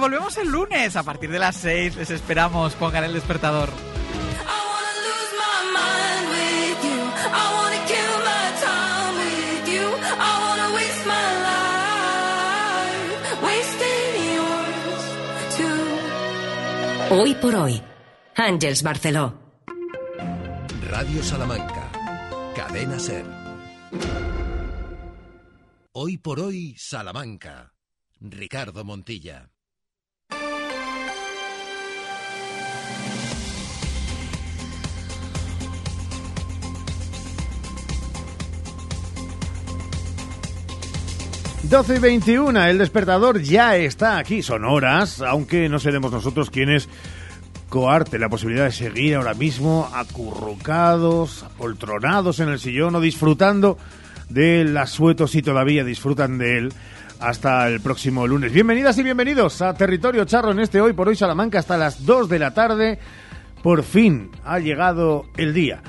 volvemos el lunes a partir de las 6. Les esperamos. Pongan el despertador. Hoy por hoy, Ángels Barceló. Radio Salamanca, Cadena Ser. Hoy por hoy, Salamanca. Ricardo Montilla. Doce y 21, el despertador ya está aquí. Son horas, aunque no seremos nosotros quienes coarte la posibilidad de seguir ahora mismo acurrucados, apoltronados en el sillón o disfrutando del asueto si todavía disfrutan de él hasta el próximo lunes. Bienvenidas y bienvenidos a Territorio Charro en este Hoy por Hoy Salamanca hasta las 2 de la tarde. Por fin ha llegado el día.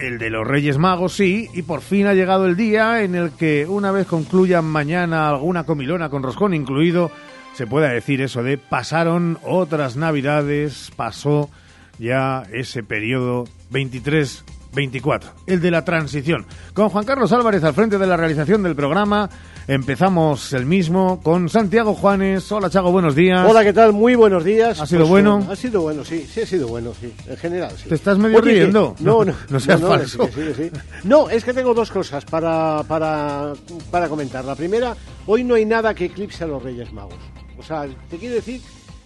El de los Reyes Magos, sí, y por fin ha llegado el día en el que una vez concluyan mañana alguna comilona con roscón incluido, se pueda decir eso de pasaron otras navidades, pasó ya ese periodo 23 24, el de la transición. Con Juan Carlos Álvarez al frente de la realización del programa, empezamos el mismo con Santiago Juanes. Hola Chago, buenos días. Hola, ¿qué tal? Muy buenos días. ¿Ha sido bueno? Ha sido bueno, sí, sí ha sido bueno, sí, en general. Sí. ¿Te estás medio Oye, riendo? que- No, no, No seas no, falso. es que sí, sí. No, es que tengo dos cosas para, para, para comentar. La primera, hoy no hay nada que eclipse a los Reyes Magos. O sea, te quiero decir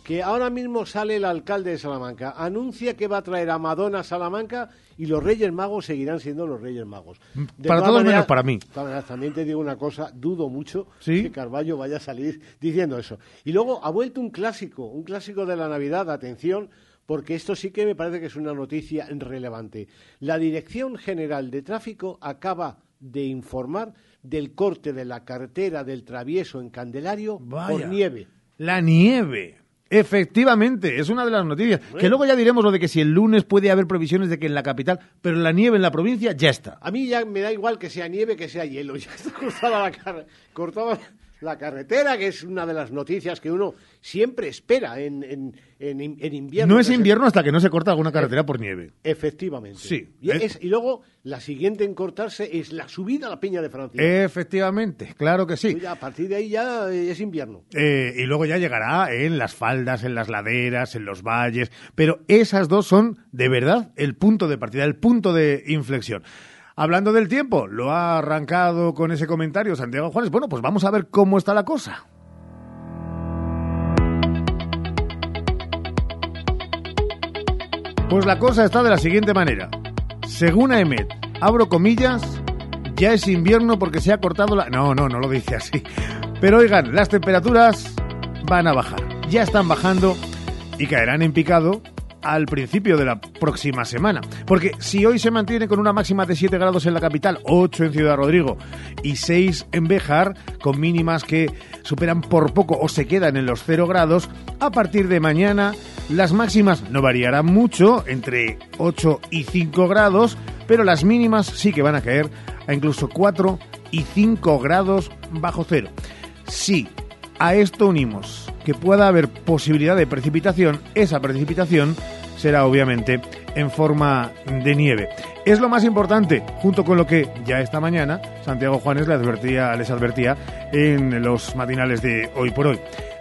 que ahora mismo sale el alcalde de Salamanca, anuncia que va a traer a Madonna a Salamanca y los Reyes Magos seguirán siendo los Reyes Magos. De Para todos menos para mí. También te digo una cosa, dudo mucho ¿Sí? que Carballo vaya a salir diciendo eso. Y luego ha vuelto un clásico, un clásico de la Navidad, atención, porque esto sí que me parece que es una noticia relevante. La Dirección General de Tráfico acaba de informar del corte de la carretera del Travieso en Candelario Vaya. por nieve. La nieve. Efectivamente, es una de las noticias. Que luego ya diremos lo de que si el lunes puede haber previsiones de que en la capital, pero la nieve en la provincia ya está. A mí ya me da igual que sea nieve que sea hielo. Ya está cortada la, car- cortada la carretera, que es una de las noticias que uno siempre espera en, en, en- en invierno. No es invierno hasta que no se corta alguna carretera por nieve. Efectivamente. Sí. Y, es- y luego la siguiente en cortarse es la subida a la Peña de Francia. Efectivamente, claro que sí. Pues ya, a partir de ahí ya eh, es invierno. Eh, y luego ya llegará en las faldas, en las laderas, en los valles. Pero esas dos son, de verdad, el punto de partida, el punto de inflexión. Hablando del tiempo, lo ha arrancado con ese comentario Santiago Juanes. Bueno, pues vamos a ver cómo está la cosa. Pues la cosa está de la siguiente manera. Según AEMET, abro comillas, ya es invierno porque se ha cortado la... No, no, no lo dice así. Pero oigan, las temperaturas van a bajar. Ya están bajando y caerán en picado al principio de la próxima semana. Porque si hoy se mantiene con una máxima de 7 grados en la capital, 8 en Ciudad Rodrigo y 6 en Béjar, con mínimas que superan por poco o se quedan en los 0 grados, a partir de mañana las máximas no variarán mucho, entre 8 y 5 grados, pero las mínimas sí que van a caer a incluso 4 y 5 grados bajo cero. Si a esto unimos que pueda haber posibilidad de precipitación, esa precipitación será obviamente en forma de nieve. Es lo más importante, junto con lo que ya esta mañana Santiago Juanes le advertía, les advertía en los matinales de hoy por hoy.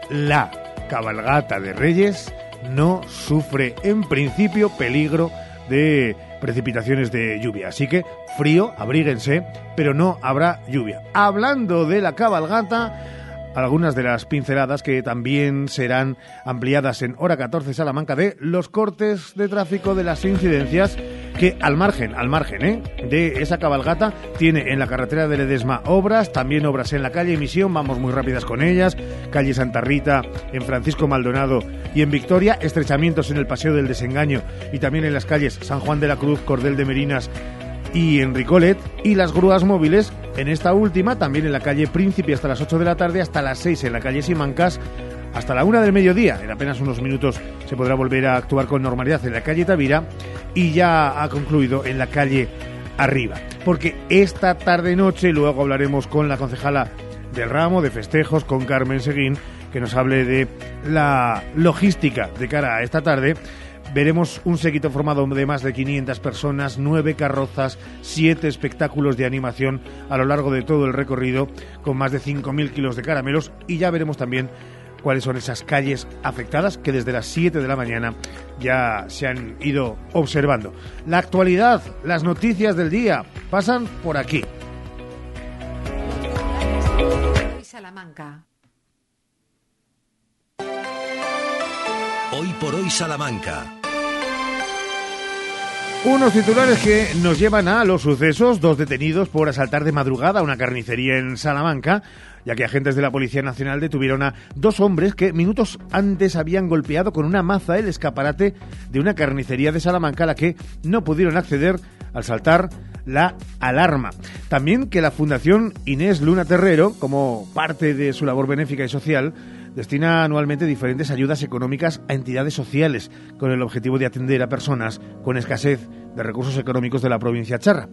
La cabalgata de Reyes no sufre en principio peligro de precipitaciones de lluvia. Así que frío, abríguense, pero no habrá lluvia. Hablando de la cabalgata, algunas de las pinceladas que también serán ampliadas en hora 14 Salamanca de los cortes de tráfico de las incidencias que al margen, al margen ¿eh? de esa cabalgata tiene en la carretera de Ledesma obras, también obras en la calle Misión, vamos muy rápidas con ellas, calle Santa Rita, en Francisco Maldonado y en Victoria, estrechamientos en el Paseo del Desengaño y también en las calles San Juan de la Cruz, Cordel de Merinas y en Ricolet y las grúas móviles en esta última, también en la calle Príncipe hasta las 8 de la tarde, hasta las 6 en la calle Simancas, hasta la 1 del mediodía. En apenas unos minutos se podrá volver a actuar con normalidad en la calle Tavira y ya ha concluido en la calle Arriba. Porque esta tarde-noche, luego hablaremos con la concejala del ramo, de festejos, con Carmen Seguín, que nos hable de la logística de cara a esta tarde. Veremos un séquito formado de más de 500 personas, nueve carrozas, siete espectáculos de animación a lo largo de todo el recorrido, con más de 5.000 kilos de caramelos y ya veremos también cuáles son esas calles afectadas que desde las 7 de la mañana ya se han ido observando. La actualidad, las noticias del día pasan por aquí. Salamanca. Hoy por hoy Salamanca. Unos titulares que nos llevan a los sucesos, dos detenidos por asaltar de madrugada una carnicería en Salamanca, ya que agentes de la Policía Nacional detuvieron a dos hombres que minutos antes habían golpeado con una maza el escaparate de una carnicería de Salamanca a la que no pudieron acceder al saltar la alarma. También que la Fundación Inés Luna Terrero, como parte de su labor benéfica y social, destina anualmente diferentes ayudas económicas a entidades sociales con el objetivo de atender a personas con escasez de recursos económicos de la provincia charra.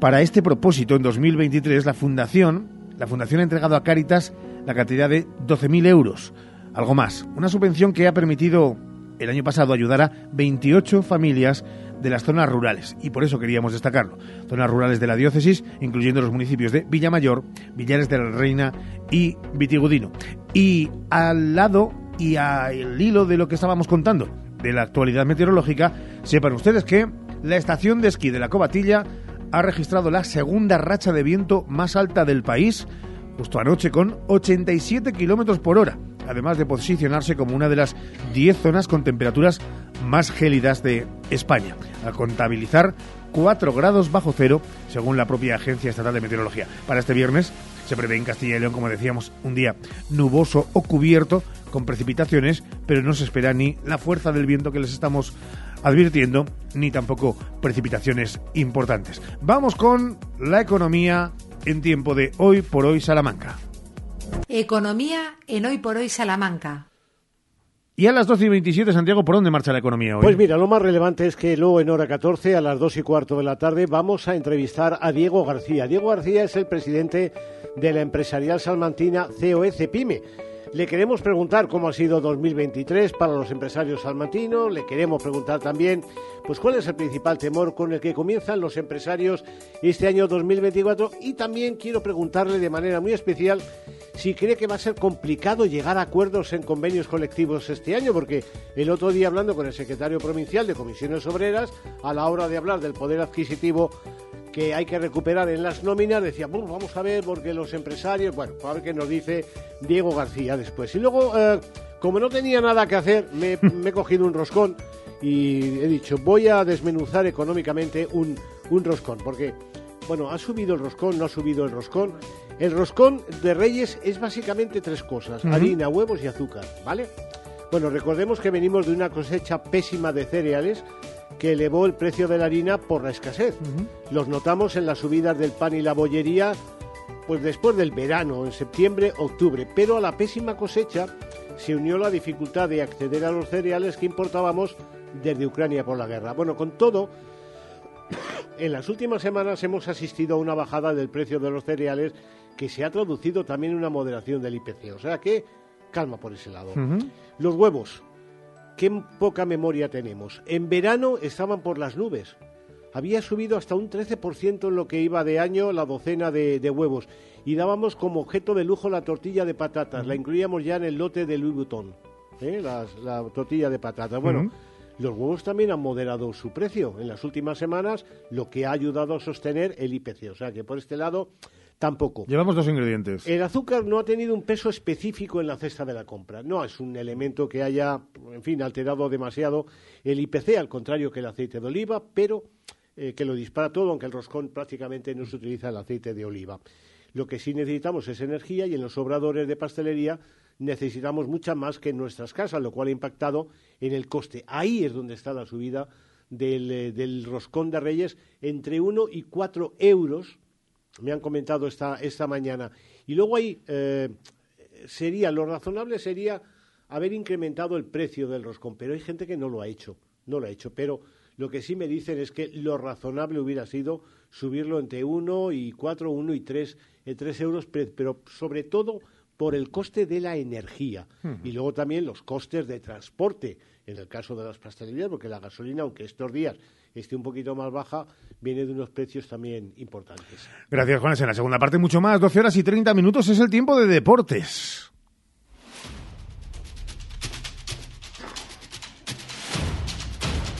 Para este propósito, en 2023, la Fundación, la Fundación ha entregado a Cáritas la cantidad de 12.000 euros, algo más. Una subvención que ha permitido el año pasado ayudar a 28 familias de las zonas rurales y por eso queríamos destacarlo. Zonas rurales de la diócesis, incluyendo los municipios de Villamayor, Villares de la Reina y Vitigudino. Y al lado y al hilo de lo que estábamos contando de la actualidad meteorológica, sepan ustedes que la estación de esquí de la Cobatilla ha registrado la segunda racha de viento más alta del país, justo anoche con 87 kilómetros por hora además de posicionarse como una de las 10 zonas con temperaturas más gélidas de España, a contabilizar 4 grados bajo cero, según la propia Agencia Estatal de Meteorología. Para este viernes se prevé en Castilla y León, como decíamos, un día nuboso o cubierto con precipitaciones, pero no se espera ni la fuerza del viento que les estamos advirtiendo, ni tampoco precipitaciones importantes. Vamos con la economía en tiempo de hoy por hoy Salamanca. Economía en Hoy por Hoy Salamanca. Y a las 12 y 27, Santiago, ¿por dónde marcha la economía hoy? Pues mira, lo más relevante es que luego en hora 14, a las 2 y cuarto de la tarde, vamos a entrevistar a Diego García. Diego García es el presidente de la empresarial salmantina COE Pyme le queremos preguntar cómo ha sido 2023 para los empresarios salmantinos, le queremos preguntar también pues cuál es el principal temor con el que comienzan los empresarios este año 2024 y también quiero preguntarle de manera muy especial si cree que va a ser complicado llegar a acuerdos en convenios colectivos este año, porque el otro día hablando con el secretario provincial de Comisiones Obreras, a la hora de hablar del poder adquisitivo que hay que recuperar en las nóminas, decía, vamos a ver, porque los empresarios, bueno, a ver qué nos dice Diego García después. Y luego, eh, como no tenía nada que hacer, me, he cogido un roscón y he dicho, voy a desmenuzar económicamente un, un roscón, porque, bueno, ha subido el roscón, no ha subido el roscón. El roscón de Reyes es básicamente tres cosas, harina, huevos y azúcar, ¿vale? Bueno, recordemos que venimos de una cosecha pésima de cereales, que elevó el precio de la harina por la escasez. Los notamos en las subidas del pan y la bollería, pues después del verano, en septiembre, octubre. Pero a la pésima cosecha se unió la dificultad de acceder a los cereales que importábamos desde Ucrania por la guerra. Bueno, con todo, en las últimas semanas hemos asistido a una bajada del precio de los cereales que se ha traducido también en una moderación del IPC. O sea que calma por ese lado. Los huevos qué poca memoria tenemos. En verano estaban por las nubes. Había subido hasta un 13% en lo que iba de año la docena de, huevos. Y dábamos como objeto de lujo la tortilla de patatas. La incluíamos ya en el lote de Louis Vuitton. ¿eh? la tortilla de patatas. Bueno, los huevos también han moderado su precio en las últimas semanas, lo que ha ayudado a sostener el IPC. O sea que por este lado Tampoco. Llevamos dos ingredientes. El azúcar no ha tenido un peso específico en la cesta de la compra. No es un elemento que haya, en fin, alterado demasiado el IPC, al contrario que el aceite de oliva, pero eh, que lo dispara todo, aunque el roscón prácticamente no se utiliza el aceite de oliva. Lo que sí necesitamos es energía y en los obradores de pastelería necesitamos mucha más que en nuestras casas, lo cual ha impactado en el coste. Ahí es donde está la subida del, eh, del roscón de Reyes entre 1 y 4 euros me han comentado esta, esta mañana. Y luego ahí eh, sería, lo razonable sería haber incrementado el precio del roscón, pero hay gente que no lo ha hecho, no lo ha hecho, pero Lo que sí me dicen es que lo razonable hubiera sido subirlo entre 1 y 4, 1 y 3, eh, 3 euros, pe- pero sobre todo por el coste de la energía. Y luego también los costes de transporte, en el caso de las pastelerías, porque la gasolina, aunque estos días esté un poquito más baja, viene de unos precios también importantes. Gracias, Juanes. En la segunda parte, mucho más. 12 horas y 30 minutos es el tiempo de deportes.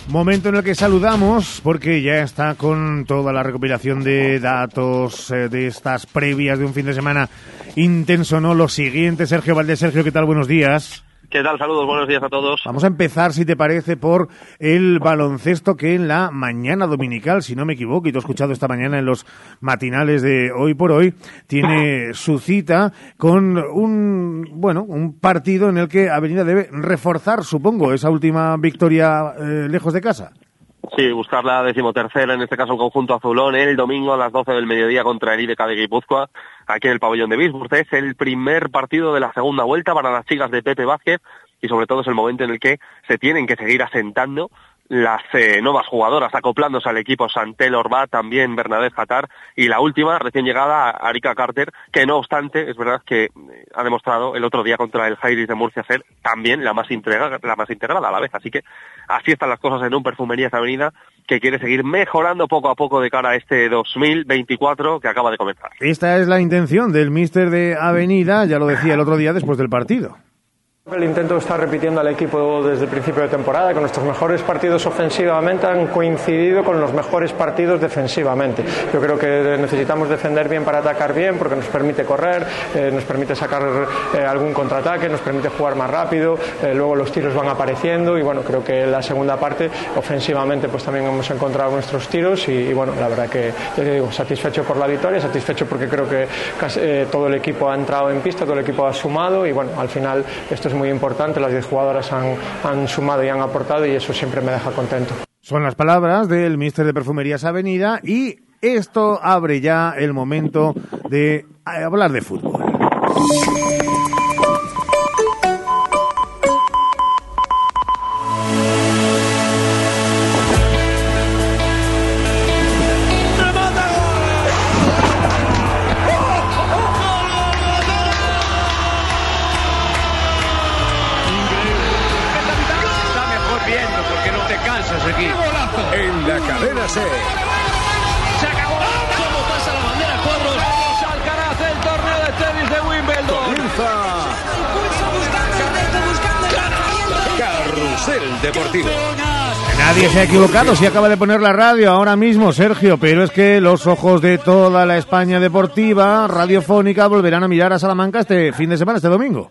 Momento en el que saludamos, porque ya está con toda la recopilación de datos eh, de estas previas de un fin de semana intenso, ¿no? Lo siguiente, Sergio Valdés. Sergio, ¿qué tal? Buenos días. ¿Qué tal? Saludos, buenos días a todos. Vamos a empezar, si te parece, por el baloncesto que en la mañana dominical, si no me equivoco, y te he escuchado esta mañana en los matinales de hoy por hoy, tiene su cita con un, bueno, un partido en el que Avenida debe reforzar, supongo, esa última victoria eh, lejos de casa. Sí, buscar la decimotercera, en este caso el conjunto azulón, el domingo a las 12 del mediodía contra el IBK de Guipúzcoa, aquí en el pabellón de Bisburg. Es el primer partido de la segunda vuelta para las chicas de Pepe Vázquez y sobre todo es el momento en el que se tienen que seguir asentando las eh, nuevas jugadoras, acoplándose al equipo Santel Orbat, también Bernadette Jatar y la última, recién llegada, Arika Carter, que no obstante, es verdad que eh, ha demostrado el otro día contra el Jairis de Murcia ser también la más, integrada, la más integrada a la vez. Así que así están las cosas en un Perfumerías Avenida que quiere seguir mejorando poco a poco de cara a este 2024 que acaba de comenzar. Esta es la intención del míster de Avenida, ya lo decía el otro día después del partido. El intento está repitiendo al equipo desde el principio de temporada, que nuestros mejores partidos ofensivamente han coincidido con los mejores partidos defensivamente. Yo creo que necesitamos defender bien para atacar bien, porque nos permite correr, eh, nos permite sacar eh, algún contraataque, nos permite jugar más rápido, eh, luego los tiros van apareciendo y bueno, creo que la segunda parte ofensivamente pues también hemos encontrado nuestros tiros y, y bueno, la verdad que ya te digo, satisfecho por la victoria, satisfecho porque creo que casi, eh, todo el equipo ha entrado en pista, todo el equipo ha sumado y bueno, al final esto es muy importante, las 10 jugadoras han, han sumado y han aportado y eso siempre me deja contento. Son las palabras del Mister de Perfumerías Avenida y esto abre ya el momento de hablar de fútbol. Se acabó. ¿Cómo pasa la bandera cuadros? Vamos Alcaraz el torneo de tenis de Wimbledon. Comienza Carrusel Deportivo. Nadie se ha equivocado si acaba de poner la radio ahora mismo, Sergio, pero es que los ojos de toda la España deportiva, radiofónica, volverán a mirar a Salamanca este fin de semana, este domingo.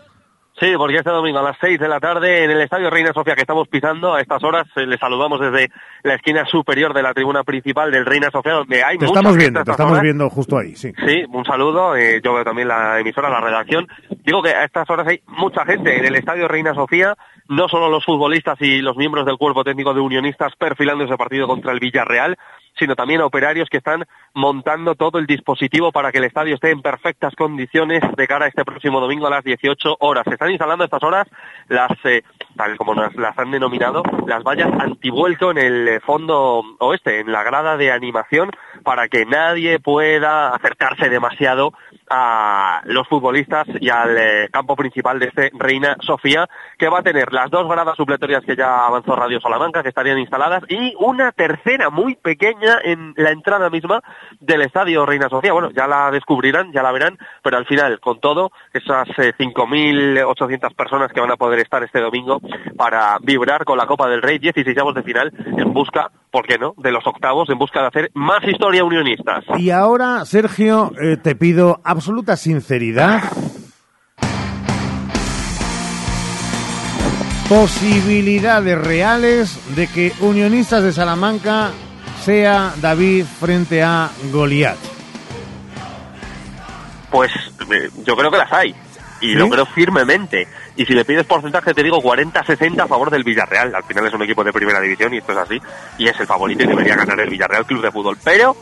Sí, porque este domingo a las 6 de la tarde en el Estadio Reina Sofía que estamos pisando a estas horas, eh, les saludamos desde la esquina superior de la tribuna principal del Reina Sofía, donde hay Te estamos viendo, te estamos horas. viendo justo ahí, sí. Sí, un saludo. eh, yo veo también la emisora, la redacción. Digo que a estas horas hay mucha gente en el Estadio Reina Sofía, no solo los futbolistas y los miembros del cuerpo técnico de unionistas perfilando ese partido contra el Villarreal, sino también operarios que están montando todo el dispositivo para que el estadio esté en perfectas condiciones de cara a este próximo domingo a las 18 horas. Se están instalando estas horas las, eh, tal como nos las han denominado, las vallas antivuelco en el eh, fondo oeste, en la grada de animación, para que nadie pueda acercarse demasiado a los futbolistas y al eh, campo principal de este Reina Sofía, que va a tener las dos gradas supletorias que ya avanzó Radio Salamanca, que estarían instaladas, y una tercera muy pequeña en la entrada misma del estadio Reina Sofía. Bueno, ya la descubrirán, ya la verán, pero al final, con todo, esas eh, 5.800 personas que van a poder estar este domingo para vibrar con la Copa del Rey, 16 de final, en busca, ¿por qué no?, de los octavos, en busca de hacer más historia unionistas. Y ahora, Sergio, eh, te pido absoluta sinceridad. Posibilidades reales de que Unionistas de Salamanca sea David frente a Goliat. Pues eh, yo creo que las hay. Y ¿Sí? lo creo firmemente. Y si le pides porcentaje, te digo 40-60 a favor del Villarreal. Al final es un equipo de primera división y esto es así. Y es el favorito y debería ganar el Villarreal Club de Fútbol. Pero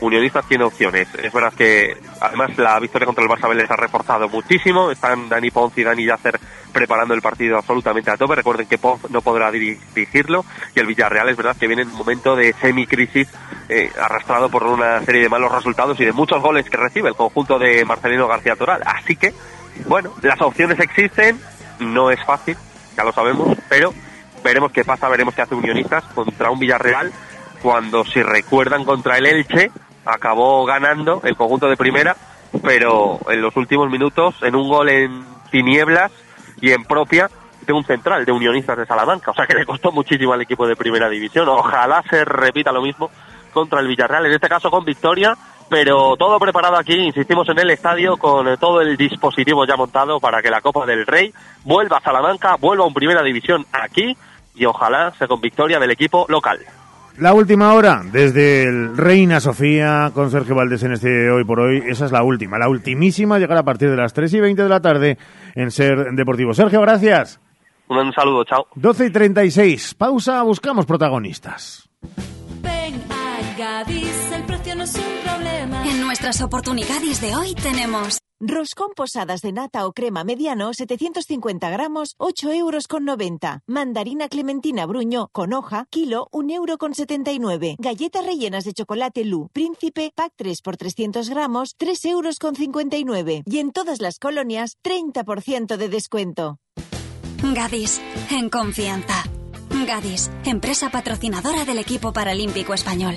Unionistas tiene opciones. Es verdad que además la victoria contra el Barça les ha reforzado muchísimo. Están Dani Ponce y Dani Yacer preparando el partido absolutamente a tope. Recuerden que Pop no podrá dirigirlo y el Villarreal es verdad que viene en un momento de semi-crisis eh, arrastrado por una serie de malos resultados y de muchos goles que recibe el conjunto de Marcelino García Toral. Así que, bueno, las opciones existen, no es fácil, ya lo sabemos, pero veremos qué pasa, veremos qué hace Unionistas contra un Villarreal cuando, si recuerdan, contra el Elche acabó ganando el conjunto de primera, pero en los últimos minutos, en un gol en tinieblas y en propia, de un central de Unionistas de Salamanca. O sea que le costó muchísimo al equipo de primera división. Ojalá se repita lo mismo contra el Villarreal, en este caso con victoria, pero todo preparado aquí, insistimos en el estadio, con todo el dispositivo ya montado para que la Copa del Rey vuelva a Salamanca, vuelva a un primera división aquí y ojalá sea con victoria del equipo local. La última hora, desde el Reina Sofía, con Sergio Valdés en este Hoy por Hoy, esa es la última, la ultimísima, llegará a partir de las 3 y 20 de la tarde en Ser Deportivo. Sergio, gracias. Un saludo, chao. 12 y 36, pausa, buscamos protagonistas. Ven a Gadis, el precio no es un problema. En nuestras oportunidades de hoy tenemos Roscón posadas de nata o crema mediano, 750 gramos, 8 euros con 90. Mandarina clementina bruño con hoja, kilo, 1 euro con 79. Galletas rellenas de chocolate Lu, príncipe, pack 3 por 300 gramos, 3 euros con 59. Y en todas las colonias, 30% de descuento. Gadis, en confianza. Gadis, empresa patrocinadora del equipo paralímpico español.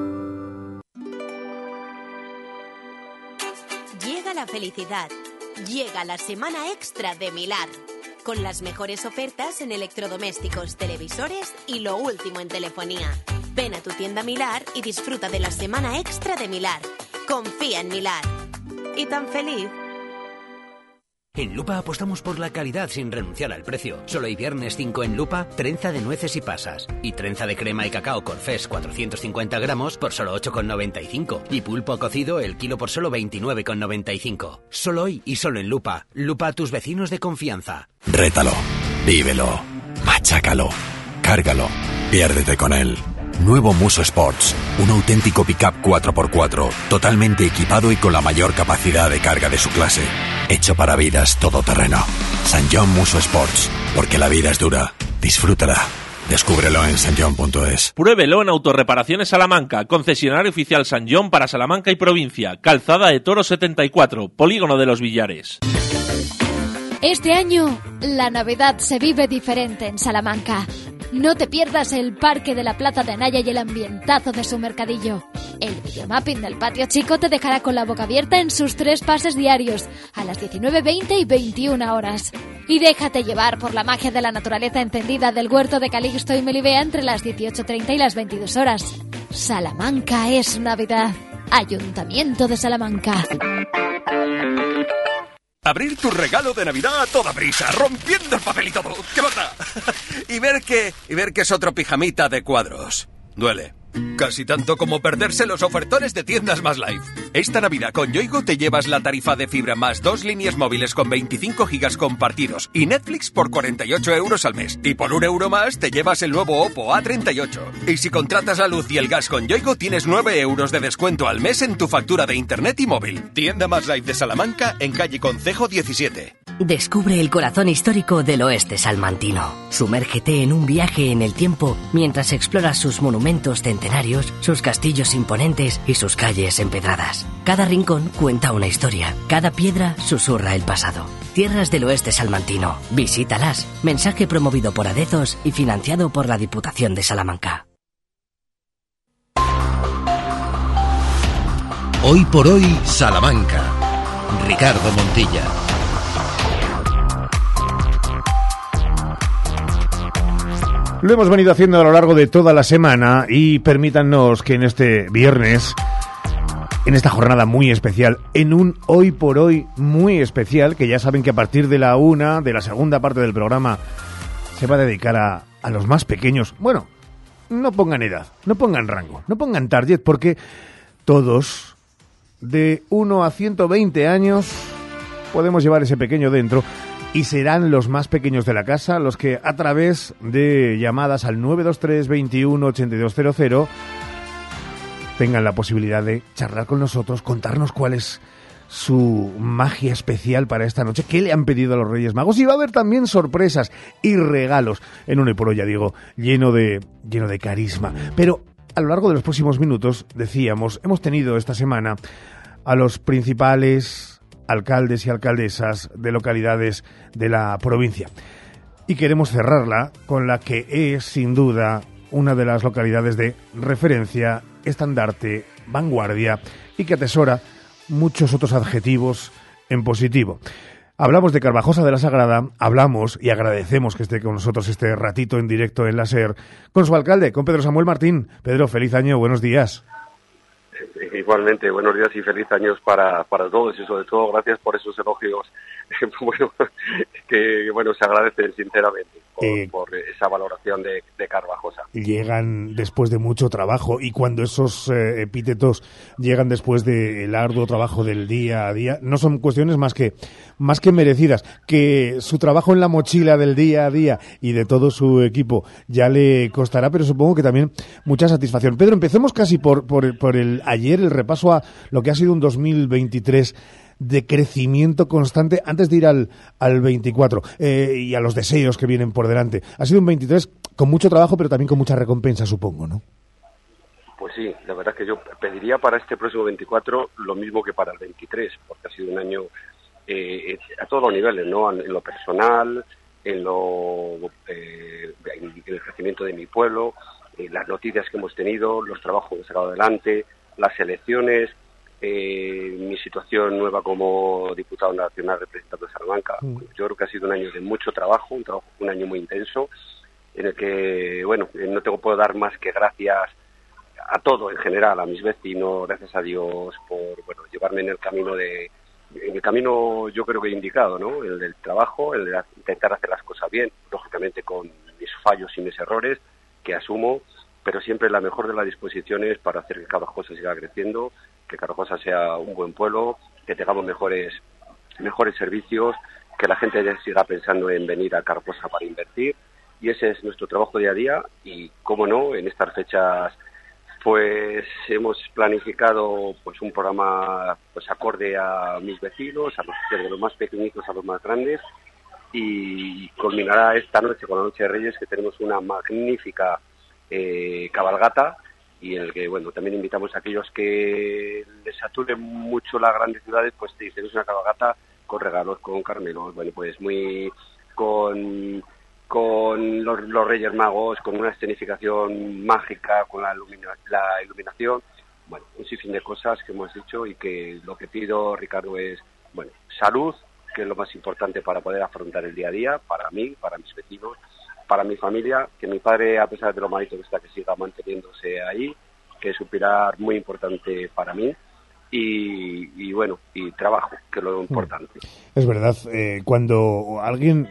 Felicidad. Llega la semana extra de Milar, con las mejores ofertas en electrodomésticos, televisores y lo último en telefonía. Ven a tu tienda Milar y disfruta de la semana extra de Milar. Confía en Milar. Y tan feliz en Lupa apostamos por la calidad sin renunciar al precio. Solo hay viernes 5 en Lupa, trenza de nueces y pasas. Y trenza de crema y cacao Corfés 450 gramos por solo 8,95. Y pulpo cocido el kilo por solo 29,95. Solo hoy y solo en Lupa. Lupa a tus vecinos de confianza. Rétalo, vívelo, machácalo, cárgalo, piérdete con él. Nuevo Muso Sports, un auténtico pickup 4x4, totalmente equipado y con la mayor capacidad de carga de su clase. Hecho para vidas todoterreno. San John Muso Sports, porque la vida es dura. Disfrútala. Descúbrelo en sanjon.es. Pruébelo en Autorreparaciones Salamanca, concesionario oficial San John para Salamanca y provincia. Calzada de Toro 74, Polígono de los Villares. Este año, la Navidad se vive diferente en Salamanca. No te pierdas el parque de la Plaza de Anaya y el ambientazo de su mercadillo. El videomapping del patio chico te dejará con la boca abierta en sus tres pases diarios, a las 19.20 y 21 horas. Y déjate llevar por la magia de la naturaleza encendida del huerto de Calixto y Melibea entre las 18.30 y las 22 horas. Salamanca es Navidad. Ayuntamiento de Salamanca. Abrir tu regalo de Navidad a toda prisa, rompiendo el papel y todo. ¿Qué pasa? y ver que. y ver que es otro pijamita de cuadros. Duele. Casi tanto como perderse los ofertones de tiendas más live. Esta Navidad con Yoigo te llevas la tarifa de fibra más dos líneas móviles con 25 gigas compartidos y Netflix por 48 euros al mes. Y por un euro más te llevas el nuevo Oppo A38. Y si contratas la luz y el gas con Yoigo tienes 9 euros de descuento al mes en tu factura de internet y móvil. Tienda más live de Salamanca en calle Concejo 17. Descubre el corazón histórico del oeste salmantino. Sumérgete en un viaje en el tiempo mientras exploras sus monumentos sus castillos imponentes y sus calles empedradas. Cada rincón cuenta una historia, cada piedra susurra el pasado. Tierras del oeste salmantino. Visítalas. Mensaje promovido por Adezos y financiado por la Diputación de Salamanca. Hoy por hoy, Salamanca. Ricardo Montilla. Lo hemos venido haciendo a lo largo de toda la semana y permítanos que en este viernes, en esta jornada muy especial, en un hoy por hoy muy especial, que ya saben que a partir de la una, de la segunda parte del programa, se va a dedicar a, a los más pequeños. Bueno, no pongan edad, no pongan rango, no pongan target, porque todos de 1 a 120 años podemos llevar ese pequeño dentro y serán los más pequeños de la casa los que a través de llamadas al 923 21 8200 tengan la posibilidad de charlar con nosotros, contarnos cuál es su magia especial para esta noche, qué le han pedido a los Reyes Magos y va a haber también sorpresas y regalos en un y por hoy, ya digo, lleno de, lleno de carisma. Pero a lo largo de los próximos minutos, decíamos, hemos tenido esta semana a los principales alcaldes y alcaldesas de localidades de la provincia. Y queremos cerrarla con la que es, sin duda, una de las localidades de referencia, estandarte, vanguardia y que atesora muchos otros adjetivos en positivo. Hablamos de Carvajosa de la Sagrada, hablamos y agradecemos que esté con nosotros este ratito en directo en la SER con su alcalde, con Pedro Samuel Martín. Pedro, feliz año, buenos días. Igualmente, buenos días y feliz años para, para todos y sobre todo gracias por esos elogios bueno, que bueno, se agradecen sinceramente por, Eh, por esa valoración de, de Carvajosa. Llegan después de mucho trabajo y cuando esos eh, epítetos llegan después del arduo trabajo del día a día, no son cuestiones más que, más que merecidas. Que su trabajo en la mochila del día a día y de todo su equipo ya le costará, pero supongo que también mucha satisfacción. Pedro, empecemos casi por, por, el- por el ayer, el repaso a lo que ha sido un 2023 de crecimiento constante antes de ir al, al 24 eh, y a los deseos que vienen por delante. Ha sido un 23 con mucho trabajo, pero también con mucha recompensa, supongo, ¿no? Pues sí, la verdad que yo pediría para este próximo 24 lo mismo que para el 23, porque ha sido un año eh, a todos los niveles, ¿no? En lo personal, en, lo, eh, en el crecimiento de mi pueblo, eh, las noticias que hemos tenido, los trabajos que hemos sacado adelante, las elecciones, eh, mi situación nueva como diputado nacional representante de Salamanca. Yo creo que ha sido un año de mucho trabajo, un, trabajo, un año muy intenso, en el que, bueno, eh, no tengo puedo dar más que gracias a todo en general, a mis vecinos, gracias a Dios por bueno, llevarme en el camino de en el camino yo creo que indicado, ¿no? El del trabajo, el de intentar hacer las cosas bien, lógicamente con mis fallos y mis errores que asumo, pero siempre la mejor de las disposiciones para hacer que Carvajosa siga creciendo, que Carvajosa sea un buen pueblo, que tengamos mejores mejores servicios, que la gente ya siga pensando en venir a Carvajosa para invertir. Y ese es nuestro trabajo día a día. Y cómo no en estas fechas pues hemos planificado pues un programa pues acorde a mis vecinos, a los más pequeñitos a los más grandes. Y culminará esta noche con la Noche de Reyes que tenemos una magnífica eh, cabalgata y en el que bueno también invitamos a aquellos que les saturen mucho las grandes ciudades pues te es una cabalgata con regalos, con carmelos, bueno pues muy con con los, los Reyes Magos, con una escenificación mágica, con la, ilumina- la iluminación, bueno, un sinfín de cosas que hemos dicho y que lo que pido, Ricardo, es, bueno, salud, que es lo más importante para poder afrontar el día a día, para mí, para mis vecinos, para mi familia, que mi padre, a pesar de lo malito que está, que siga manteniéndose ahí, que es un pilar muy importante para mí, y, y bueno, y trabajo, que es lo importante. Es verdad, eh, cuando alguien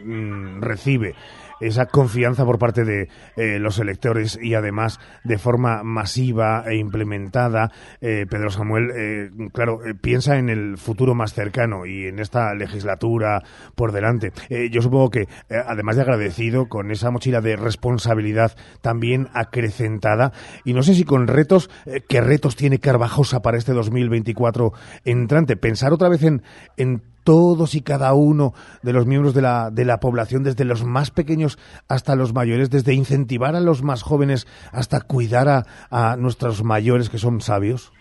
mm, recibe esa confianza por parte de eh, los electores y además de forma masiva e implementada, eh, Pedro Samuel, eh, claro, piensa en el futuro más cercano y en esta legislatura por delante. Yo supongo que, además de agradecido, con esa mochila de responsabilidad también acrecentada, y no sé si con retos, ¿qué retos tiene Carvajosa para este 2024 entrante? Pensar otra vez en, en todos y cada uno de los miembros de la, de la población, desde los más pequeños hasta los mayores, desde incentivar a los más jóvenes hasta cuidar a, a nuestros mayores que son sabios?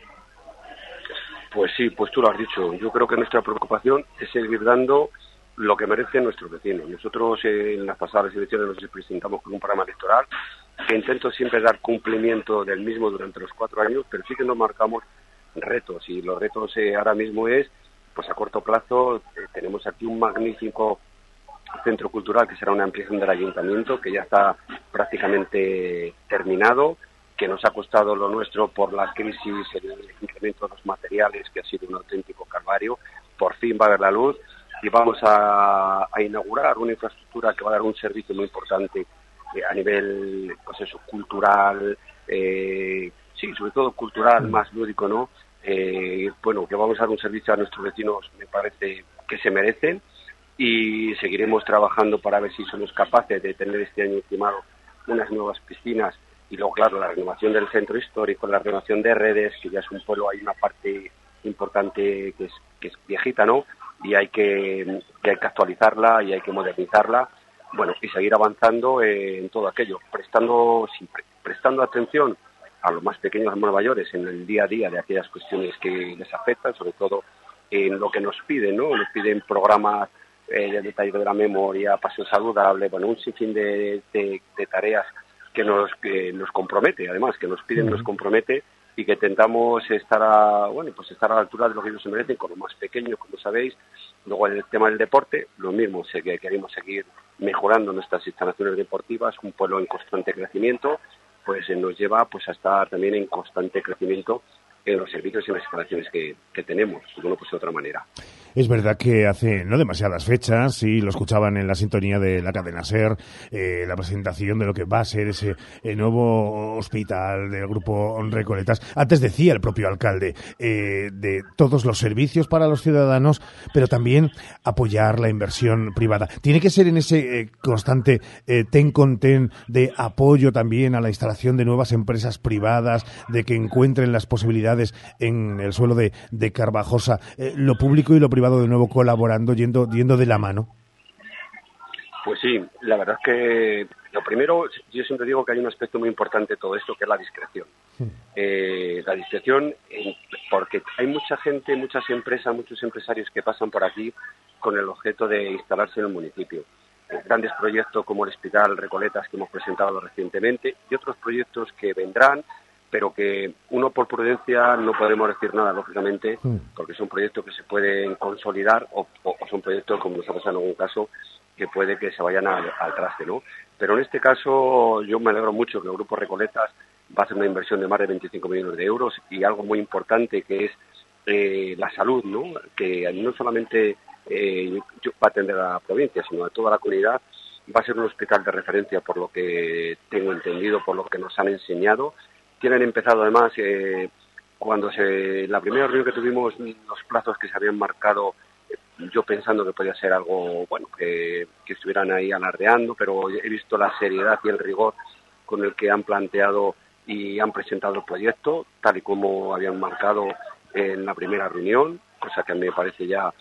Pues sí, pues tú lo has dicho. Yo creo que nuestra preocupación es seguir dando lo que merecen nuestros vecinos. Nosotros en las pasadas elecciones nos presentamos con un programa electoral que intento siempre dar cumplimiento del mismo durante los cuatro años, pero sí que nos marcamos retos y los retos eh, ahora mismo es, pues a corto plazo eh, tenemos aquí un magnífico centro cultural que será una ampliación del ayuntamiento que ya está prácticamente terminado que nos ha costado lo nuestro por la crisis, el incremento de los materiales, que ha sido un auténtico calvario. Por fin va a ver la luz. y vamos a, a inaugurar una infraestructura que va a dar un servicio muy importante eh, a nivel pues eso, cultural, eh, sí, sobre todo cultural, más lúdico, ¿no? Eh, bueno, que vamos a dar un servicio a nuestros vecinos, me parece que se merecen y seguiremos trabajando para ver si somos capaces de tener este año estimado unas nuevas piscinas y luego, claro, la renovación del centro histórico, la renovación de redes, que ya es un pueblo, hay una parte importante que es, que es viejita, ¿no? Y hay que, que hay que actualizarla y hay que modernizarla, bueno, y seguir avanzando en todo aquello, prestando, prestando atención a los más pequeños, a los más mayores, en el día a día de aquellas cuestiones que les afectan, sobre todo en lo que nos piden, ¿no? Nos piden programas eh, de detalle de la memoria, pasión saludable, bueno, un sinfín de, de, de tareas que nos, que nos compromete, además, que nos piden, nos compromete y que intentamos estar a, bueno, pues estar a la altura de lo que ellos se merecen con los más pequeños, como sabéis. Luego en el tema del deporte, lo mismo, sé que queremos seguir mejorando nuestras instalaciones deportivas, un pueblo en constante crecimiento, pues eh, nos lleva pues a estar también en constante crecimiento los servicios y las instalaciones que, que tenemos, de una pues de otra manera. Es verdad que hace no demasiadas fechas, y lo escuchaban en la sintonía de la cadena SER, eh, la presentación de lo que va a ser ese eh, nuevo hospital del grupo Recoletas. Antes decía el propio alcalde eh, de todos los servicios para los ciudadanos, pero también apoyar la inversión privada. Tiene que ser en ese constante ten con ten de apoyo también a la instalación de nuevas empresas privadas, de que encuentren las posibilidades en el suelo de, de Carvajosa, eh, lo público y lo privado de nuevo colaborando, yendo, yendo de la mano. Pues sí, la verdad es que lo primero, yo siempre digo que hay un aspecto muy importante de todo esto, que es la discreción. Eh, la discreción, porque hay mucha gente, muchas empresas, muchos empresarios que pasan por aquí con el objeto de instalarse en el municipio. Eh, grandes proyectos como el Hospital Recoletas que hemos presentado recientemente y otros proyectos que vendrán, pero que uno por prudencia no podemos decir nada, lógicamente, porque son proyectos que se pueden consolidar o, o- o son proyectos, como nos ha pasado en algún caso, que puede que se vayan al, al traste, ¿no? Pero en este caso yo me alegro mucho que el Grupo Recoletas va a hacer una inversión de más de 25 millones de euros y algo muy importante que es eh, la salud, ¿no? Que no solamente eh, va a atender a la provincia, sino a toda la comunidad. Va a ser un hospital de referencia por lo que tengo entendido, por lo que nos han enseñado. Tienen empezado además, eh, cuando se, la primera reunión que tuvimos, los plazos que se habían marcado yo pensando que podía ser algo, bueno, que, que estuvieran ahí alardeando, pero he visto la seriedad y el rigor con el que han planteado y han presentado el proyecto, tal y como habían marcado en la primera reunión, cosa que me parece ya,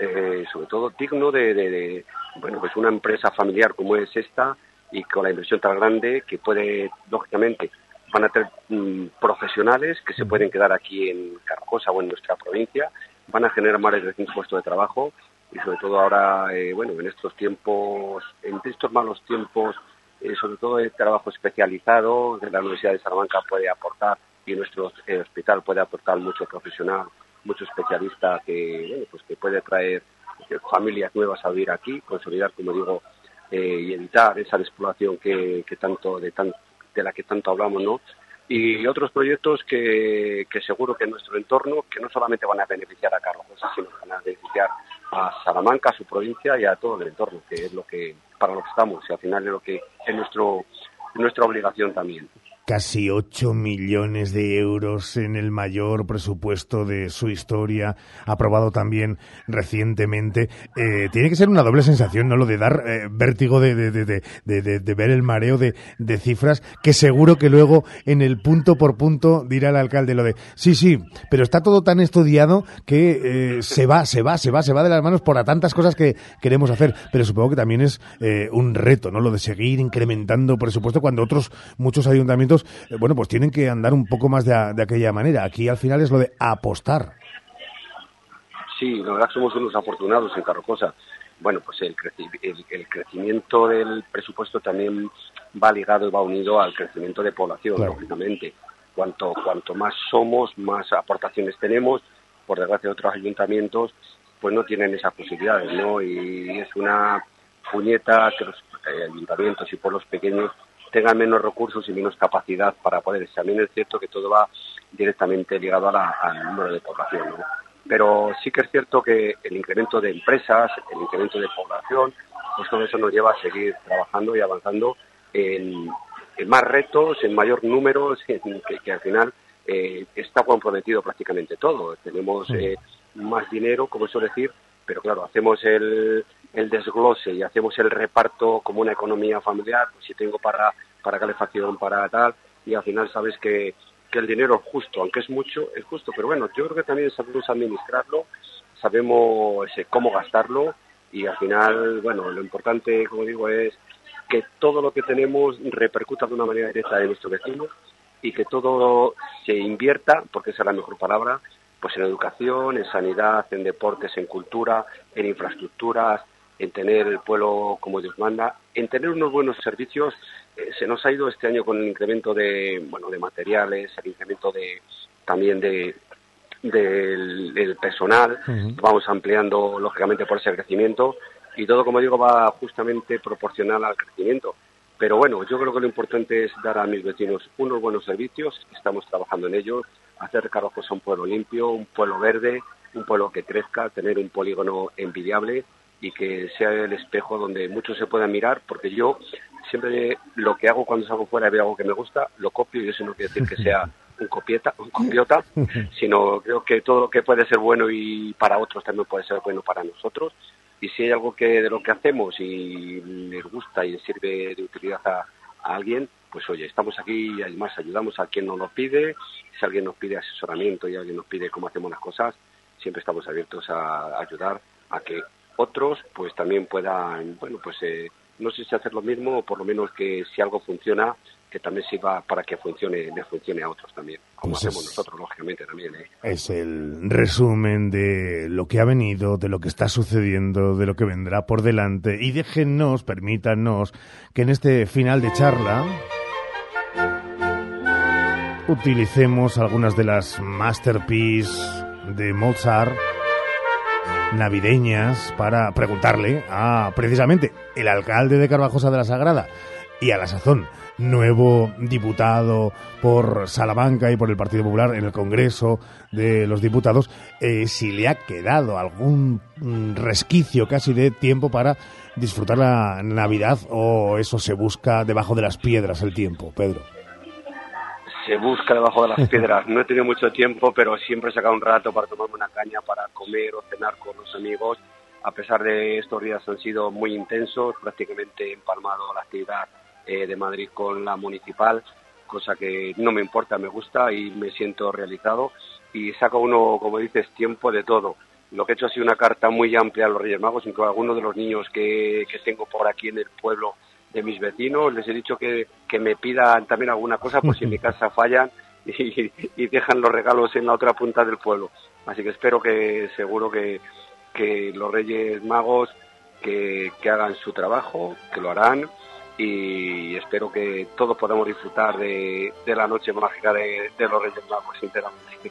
eh, sobre todo, digno de, de- de, bueno, pues una empresa familiar como es esta y con la inversión tan grande que puede, lógicamente, van a tener mm, profesionales que se pueden quedar aquí en Carcosa o en nuestra provincia, van a generar más de 300 puestos de trabajo y sobre todo ahora, eh, bueno, en estos tiempos, en estos malos tiempos, eh, sobre todo el trabajo especializado que la Universidad de Salamanca puede aportar y nuestro eh, hospital puede aportar mucho profesional, mucho especialista que, bueno, pues que puede traer eh, familias nuevas a vivir aquí, consolidar, como digo, eh, y evitar esa despoblación que, que tanto de, tan, de la que tanto hablamos, ¿no? Y otros proyectos que, seguro que en nuestro entorno, que no solamente van a beneficiar a Carlos sino que van a beneficiar a Salamanca, a su provincia y a todo el entorno, que es lo que para lo que estamos y al final es lo que es nuestro nuestra obligación también. Casi 8 millones de euros en el mayor presupuesto de su historia, aprobado también recientemente. Eh, tiene que ser una doble sensación, ¿no? Lo de dar eh, vértigo de, de, de, de, ver el mareo de, cifras, que seguro que luego en el punto por punto dirá el alcalde lo de, sí, sí, pero está todo tan estudiado que eh, se va, se va, se va, se va de las manos por a tantas cosas que queremos hacer. Pero supongo que también es un reto, ¿no? Lo de seguir incrementando presupuesto cuando otros, muchos ayuntamientos, eh, bueno, pues tienen que andar un poco más de, a- de aquella manera. Aquí al final es lo de apostar. Sí, la verdad somos unos afortunados en Carrocosa. Bueno, pues el, creci- el, el crecimiento del presupuesto también va ligado y va unido al crecimiento de población, Claro. lógicamente. Cuanto, cuanto más somos, más aportaciones tenemos. Por desgracia, otros ayuntamientos pues no tienen esas posibilidades, ¿no? Y es una puñeta que los eh, ayuntamientos y pueblos pequeños tengan menos recursos y menos capacidad para poder. También es cierto que todo va directamente ligado a la- al número de población, ¿no? Pero sí que es cierto que el incremento de empresas, el incremento de población, pues todo eso nos lleva a seguir trabajando y avanzando en, más retos, en mayor número, que, al final eh, está comprometido prácticamente todo. Tenemos eh, más dinero, como suele decir, pero claro, hacemos el, desglose y hacemos el reparto como una economía familiar, pues si tengo para, para calefacción, para tal, y al final sabes que, que el dinero es justo, aunque es mucho, es justo, pero bueno, yo creo que también sabemos administrarlo, sabemos eh, cómo gastarlo y al final, bueno, lo importante, como digo, es que todo lo que tenemos repercuta de una manera directa en nuestro vecino y que todo se invierta, porque esa es la mejor palabra, pues en educación, en sanidad, en deportes, en cultura, en infraestructuras, en tener el pueblo como Dios manda, en tener unos buenos servicios. Eh, se nos ha ido este año con el incremento de, bueno, de materiales, el incremento de, también de, del, personal, vamos ampliando lógicamente por ese crecimiento. Y todo, como digo, va justamente proporcional al crecimiento. Pero bueno, yo creo que lo importante es dar a mis vecinos unos buenos servicios, estamos trabajando en ello, hacer Carvajos un pueblo limpio, un pueblo verde, un pueblo que crezca, tener un polígono envidiable y que sea el espejo donde muchos se puedan mirar, porque yo siempre lo que hago cuando salgo fuera y veo algo que me gusta, lo copio y eso no quiere decir que sea un copieta, un copiota, sino creo que todo lo que puede ser bueno y para otros también puede ser bueno para nosotros. Y si hay algo que de lo que hacemos y les gusta y sirve de utilidad a, alguien, pues oye, estamos aquí y además ayudamos a quien nos lo pide. Si alguien nos pide asesoramiento y alguien nos pide cómo hacemos las cosas, siempre estamos abiertos a ayudar a que otros pues también puedan, bueno, pues eh, no sé si hacer lo mismo o por lo menos que si algo funciona, que también sirva para que funcione, funcione a otros también, como pues hacemos nosotros, lógicamente, también. ¿eh? Es el resumen de lo que ha venido, de lo que está sucediendo, de lo que vendrá por delante. Y déjennos, permítanos, que en este final de charla utilicemos algunas de las masterpieces de Mozart navideñas para preguntarle a precisamente el alcalde de Carvajosa de la Sagrada y a la sazón nuevo diputado por Salamanca y por el Partido Popular en el Congreso de los Diputados, eh, si le ha quedado algún resquicio casi de tiempo para disfrutar la Navidad o eso se busca debajo de las piedras el tiempo, Pedro se busca debajo de las piedras. No he tenido mucho tiempo, pero siempre he sacado un rato para tomarme una caña, para comer o cenar con los amigos. A pesar de estos días han sido muy intensos, prácticamente he empalmado la actividad eh, de Madrid con la municipal, cosa que no me importa, me gusta y me siento realizado. Y saco uno, como dices, tiempo de todo. Lo que he hecho ha sido una carta muy amplia a los Reyes Magos, incluso a algunos de los niños que, que tengo por aquí en el pueblo de mis vecinos, les he dicho que, que me pidan también alguna cosa, por si en mi casa fallan y, dejan los regalos en la otra punta del pueblo. Así que espero que, seguro que, que los Reyes Magos que, que, hagan su trabajo, que lo harán y espero que todos podamos disfrutar de, de la noche mágica de, de los Reyes Magos, sinceramente.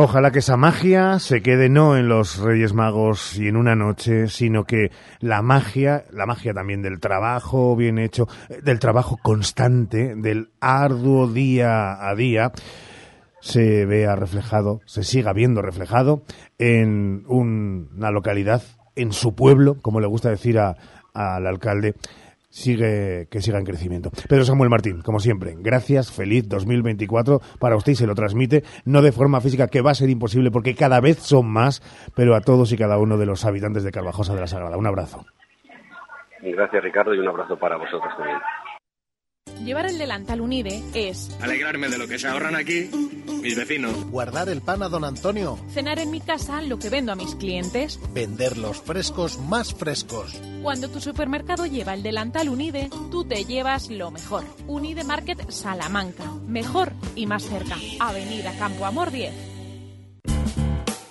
Ojalá que esa magia se quede no en los Reyes Magos y en una noche, sino que la magia, la magia también del trabajo bien hecho, del trabajo constante, del arduo día a día, se vea reflejado, se siga viendo reflejado en una localidad, en su pueblo, como le gusta decir al alcalde, sigue, que siga en crecimiento. Pedro Samuel Martín, como siempre, gracias, feliz 2024 para usted y se lo transmite, no de forma física, que va a ser imposible porque cada vez son más, pero a todos y cada uno de los habitantes de Carvajosa de la Sagrada. Un abrazo. Gracias, Ricardo, y un abrazo para vosotros también. Llevar el delantal Unide es... Alegrarme de lo que se ahorran aquí mis vecinos. Guardar el pan a don Antonio. Cenar en mi casa lo que vendo a mis clientes. Vender los frescos más frescos. Cuando tu supermercado lleva el delantal Unide, tú te llevas lo mejor. Unide Market Salamanca. Mejor y más cerca. Avenida Campo Amor 10.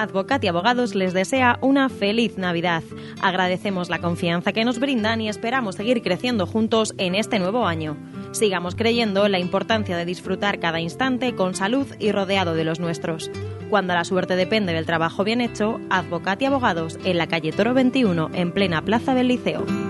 Advocat y Abogados les desea una feliz Navidad. Agradecemos la confianza que nos brindan y esperamos seguir creciendo juntos en este nuevo año. Sigamos creyendo en la importancia de disfrutar cada instante con salud y rodeado de los nuestros. Cuando la suerte depende del trabajo bien hecho, Advocat y Abogados en la calle Toro 21, en plena plaza del Liceo.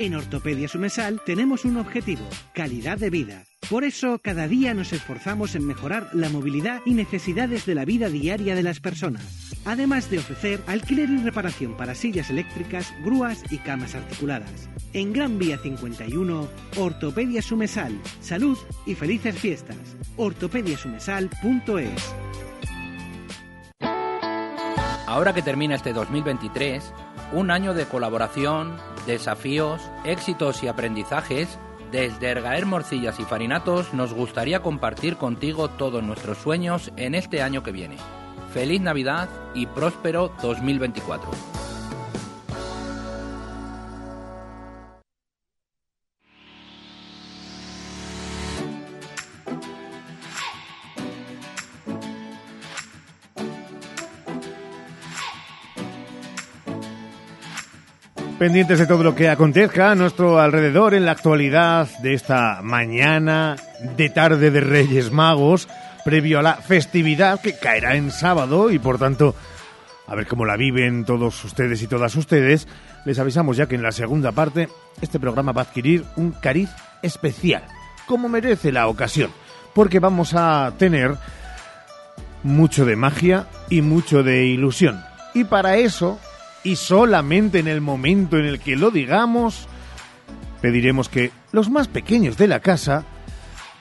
En Ortopedia Sumesal tenemos un objetivo, calidad de vida. Por eso, cada día nos esforzamos en mejorar la movilidad y necesidades de la vida diaria de las personas, además de ofrecer alquiler y reparación para sillas eléctricas, grúas y camas articuladas. En Gran Vía 51, Ortopedia Sumesal. Salud y felices fiestas. ortopediasumesal.es. Ahora que termina este 2023, un año de colaboración, desafíos, éxitos y aprendizajes, desde Ergaer Morcillas y Farinatos nos gustaría compartir contigo todos nuestros sueños en este año que viene. Feliz Navidad y próspero 2024. Pendientes de todo lo que acontezca a nuestro alrededor en la actualidad de esta mañana de tarde de Reyes Magos, previo a la festividad que caerá en sábado y por tanto, a ver cómo la viven todos ustedes y todas ustedes, les avisamos ya que en la segunda parte este programa va a adquirir un cariz especial, como merece la ocasión, porque vamos a tener mucho de magia y mucho de ilusión. Y para eso y solamente en el momento en el que lo digamos, pediremos que los más pequeños de la casa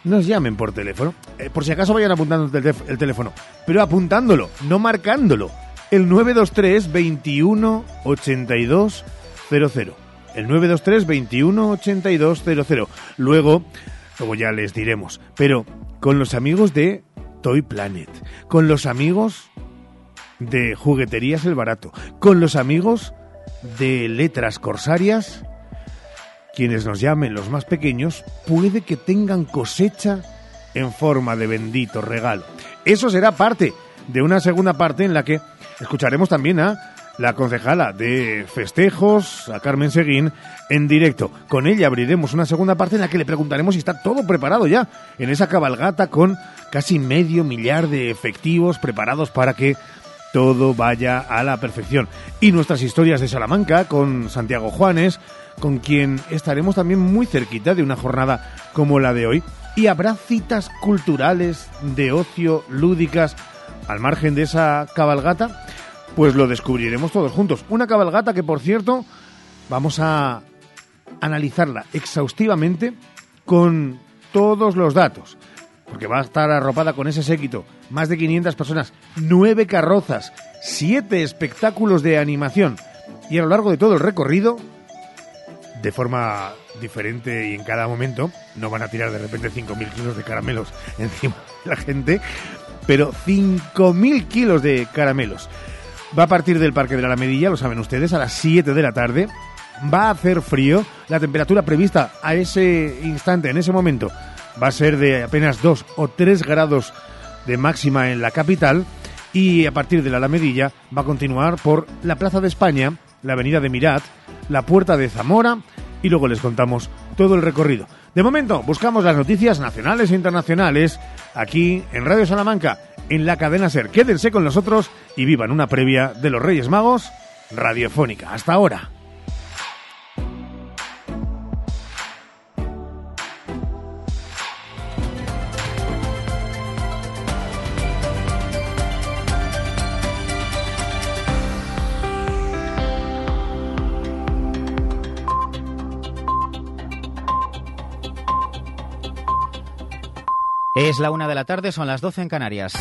nos llamen por teléfono. Eh, por si acaso vayan apuntando el, teléfono, pero apuntándolo, no marcándolo. El 923 21 82 00. El 923 21 82 00. Luego, luego ya les diremos. Pero con los amigos de Toy Planet, con los amigos de Jugueterías El Barato, con los amigos de Letras Corsarias, quienes nos llamen los más pequeños, puede que tengan cosecha en forma de bendito regalo. Eso será parte de una segunda parte en la que escucharemos también a la concejala de festejos, a Carmen Seguín, en directo. Con ella abriremos una segunda parte en la que le preguntaremos si está todo preparado ya en esa cabalgata con casi medio millar de efectivos preparados para que todo vaya a la perfección. Y nuestras historias de Salamanca con Santiago Juanes, con quien estaremos también muy cerquita de una jornada como la de hoy. Y habrá citas culturales, de ocio, lúdicas, al margen de esa cabalgata. Pues lo descubriremos todos juntos. Una cabalgata que, por cierto, vamos a analizarla exhaustivamente con todos los datos porque va a estar arropada con ese séquito. Más de 500 personas, nueve carrozas, siete espectáculos de animación. Y a lo largo de todo el recorrido, de forma diferente y en cada momento, no van a tirar de repente 5.000 kilos de caramelos encima de la gente, pero 5.000 kilos de caramelos. Va a partir del Parque de la Alamedilla, lo saben ustedes, a las 7 de la tarde. Va a hacer frío. La temperatura prevista a ese instante, en ese momento, va a ser de apenas 2 o 3 grados de máxima en la capital y a partir de la Alamedilla va a continuar por la Plaza de España, la Avenida de Mirat, la Puerta de Zamora y luego les contamos todo el recorrido. De momento, buscamos las noticias nacionales e internacionales aquí en Radio Salamanca, en la cadena Ser. Quédense con nosotros y vivan una previa de los Reyes Magos radiofónica. Hasta ahora. Es la una de la tarde, son las 12 en Canarias.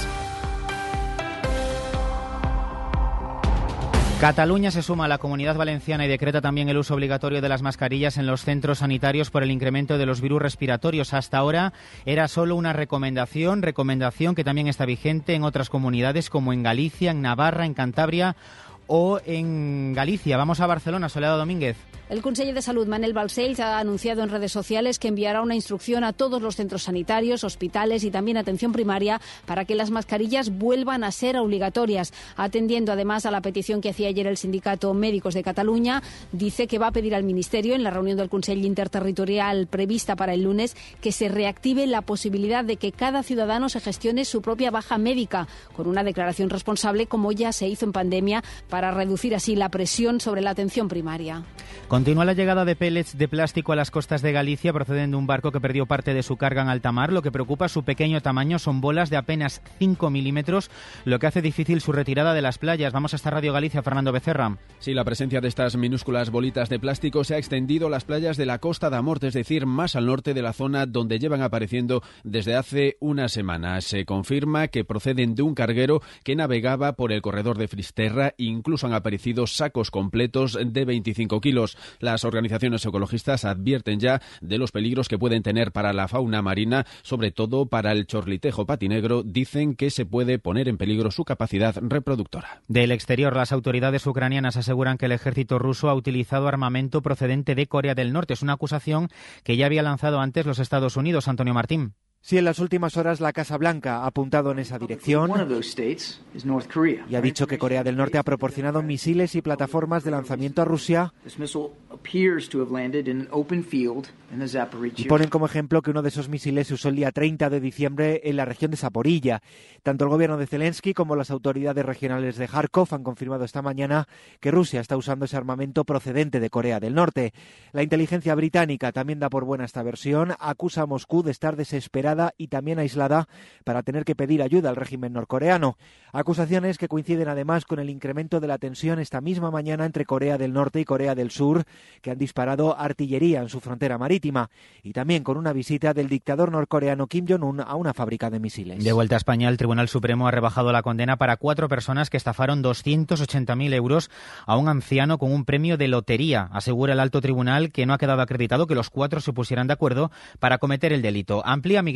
Cataluña se suma a la comunidad valenciana y decreta también el uso obligatorio de las mascarillas en los centros sanitarios por el incremento de los virus respiratorios. Hasta ahora era solo una recomendación, recomendación que también está vigente en otras comunidades como en Galicia, en Navarra, en Cantabria o en Galicia. Vamos a Barcelona, Soledad Domínguez. El Consejo de Salud, Manel Balcells, ha anunciado en redes sociales que enviará una instrucción a todos los centros sanitarios, hospitales y también atención primaria para que las mascarillas vuelvan a ser obligatorias. Atendiendo además a la petición que hacía ayer el Sindicato Médicos de Cataluña, dice que va a pedir al Ministerio, en la reunión del Consejo Interterritorial prevista para el lunes, que se reactive la posibilidad de que cada ciudadano se gestione su propia baja médica, con una declaración responsable, como ya se hizo en pandemia, para reducir así la presión sobre la atención primaria. Continúa la llegada de pellets de plástico a las costas de Galicia procedendo de un barco que perdió parte de su carga en alta mar. Lo que preocupa su pequeño tamaño son bolas de apenas 5 milímetros, lo que hace difícil su retirada de las playas. Vamos a esta Radio Galicia, Fernando Becerra. Sí, la presencia de estas minúsculas bolitas de plástico se ha extendido a las playas de la costa de Amorte, es decir, más al norte de la zona donde llevan apareciendo desde hace una semana. Se confirma que proceden de un carguero que navegaba por el corredor de Fristerra. Incluso han aparecido sacos completos de 25 kilos. Las organizaciones ecologistas advierten ya de los peligros que pueden tener para la fauna marina, sobre todo para el chorlitejo patinegro. Dicen que se puede poner en peligro su capacidad reproductora. Del exterior, las autoridades ucranianas aseguran que el ejército ruso ha utilizado armamento procedente de Corea del Norte. Es una acusación que ya había lanzado antes los Estados Unidos. Antonio Martín. Sí, en las últimas horas la Casa Blanca ha apuntado en esa dirección y ha dicho que Corea del Norte ha proporcionado misiles y plataformas de lanzamiento a Rusia y ponen como ejemplo que uno de esos misiles se usó el día 30 de diciembre en la región de Zaporilla. Tanto el gobierno de Zelensky como las autoridades regionales de Kharkov han confirmado esta mañana que Rusia está usando ese armamento procedente de Corea del Norte. La inteligencia británica también da por buena esta versión, acusa a Moscú de estar desesperada y también aislada para tener que pedir ayuda al régimen norcoreano. Acusaciones que coinciden además con el incremento de la tensión esta misma mañana entre Corea del Norte y Corea del Sur, que han disparado artillería en su frontera marítima, y también con una visita del dictador norcoreano Kim Jong-un a una fábrica de misiles. De vuelta a España, el Tribunal Supremo ha rebajado la condena para cuatro personas que estafaron 280.000 euros a un anciano con un premio de lotería. Asegura el alto tribunal que no ha quedado acreditado que los cuatro se pusieran de acuerdo para cometer el delito. Amplía Miguel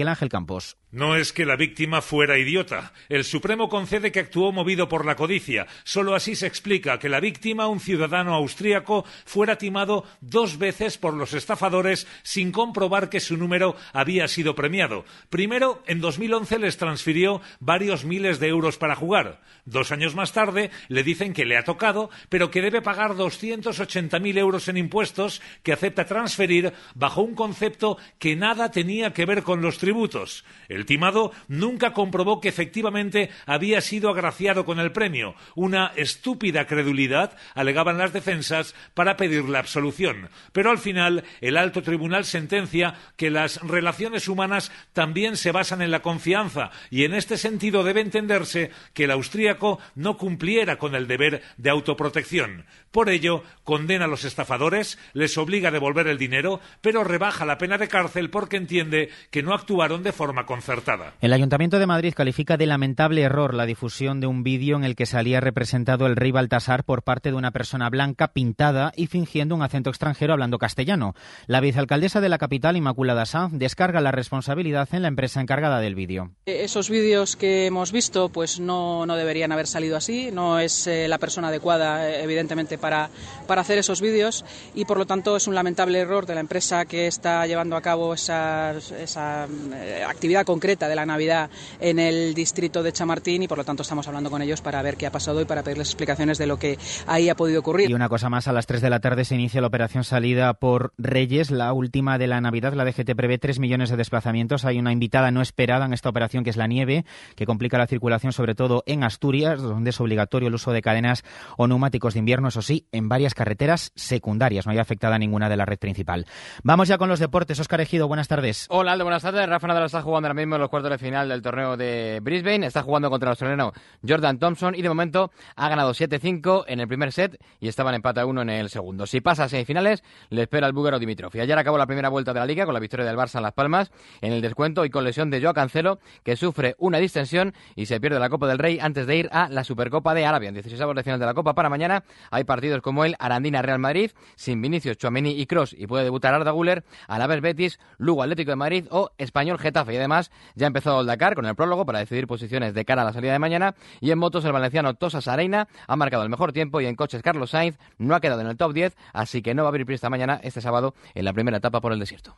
No es que la víctima fuera idiota. El Supremo concede que actuó movido por la codicia. Solo así se explica que la víctima, un ciudadano austríaco, fuera timado dos veces por los estafadores sin comprobar que su número había sido premiado. Primero, en 2011 les transfirió varios miles de euros para jugar. Dos años más tarde le dicen que le ha tocado, pero que debe pagar 280.000 euros en impuestos que acepta transferir bajo un concepto que nada tenía que ver con los tributos el timado nunca comprobó que efectivamente había sido agraciado con el premio. Una estúpida credulidad alegaban las defensas para pedir la absolución. Pero al final, el alto tribunal sentencia que las relaciones humanas también se basan en la confianza y en este sentido debe entenderse que el austríaco no cumpliera con el deber de autoprotección. Por ello, condena a los estafadores, les obliga a devolver el dinero, pero rebaja la pena de cárcel porque entiende que no actuaron de forma concertada. El Ayuntamiento de Madrid califica de lamentable error la difusión de un vídeo en el que salía representado el rey Baltasar por parte de una persona blanca pintada y fingiendo un acento extranjero hablando castellano. La vicealcaldesa de la capital, Inmaculada Sanz, descarga la responsabilidad en la empresa encargada del vídeo. Esos vídeos que hemos visto pues no, no deberían haber salido así, no es eh, la persona adecuada, eh, evidentemente, para, para hacer esos vídeos y por lo tanto es un lamentable error de la empresa que está llevando a cabo esa, esa eh, actividad concreta de la Navidad en el distrito de Chamartín y por lo tanto estamos hablando con ellos para ver qué ha pasado y para pedirles explicaciones de lo que ahí ha podido ocurrir. Y una cosa más, a las 3 de la tarde se inicia la operación salida por Reyes, la última de la Navidad. La DGT prevé 3 millones de desplazamientos. Hay una invitada no esperada en esta operación que es la nieve, que complica la circulación sobre todo en Asturias, donde es obligatorio el uso de cadenas o neumáticos de invierno, eso sí, en varias carreteras secundarias. No hay afectada ninguna de la red principal. Vamos ya con los deportes. Oscar Ejido, buenas tardes. Hola, Aldo, buenas tardes. Rafa Nadal está jugando ahora mismo en los cuartos de final del torneo de Brisbane. Está jugando contra el australiano Jordan Thompson y de momento ha ganado 7-5 en el primer set y estaba en empate a 1 en el segundo. Si pasa a semifinales, le espera el búlgaro Dimitrov. Y ayer acabó la primera vuelta de la liga con la victoria del Barça en Las Palmas en el descuento y con lesión de Joao Cancelo, que sufre una distensión y se pierde la Copa del Rey antes de ir a la Supercopa de Arabia. En 16 de final de la Copa para mañana hay partidos como el Arandina Real Madrid, sin Vinicius, Chuamení y Cross y puede debutar Arda Guller, Alaves Betis, Lugo Atlético de Madrid o Español Getafe. Y además ya ha empezado el Dakar con el prólogo para decidir posiciones de cara a la salida de mañana. Y en motos el valenciano Tosas Areina ha marcado el mejor tiempo y en coches Carlos Sainz no ha quedado en el top 10, así que no va a abrir pista mañana este sábado en la primera etapa por el desierto.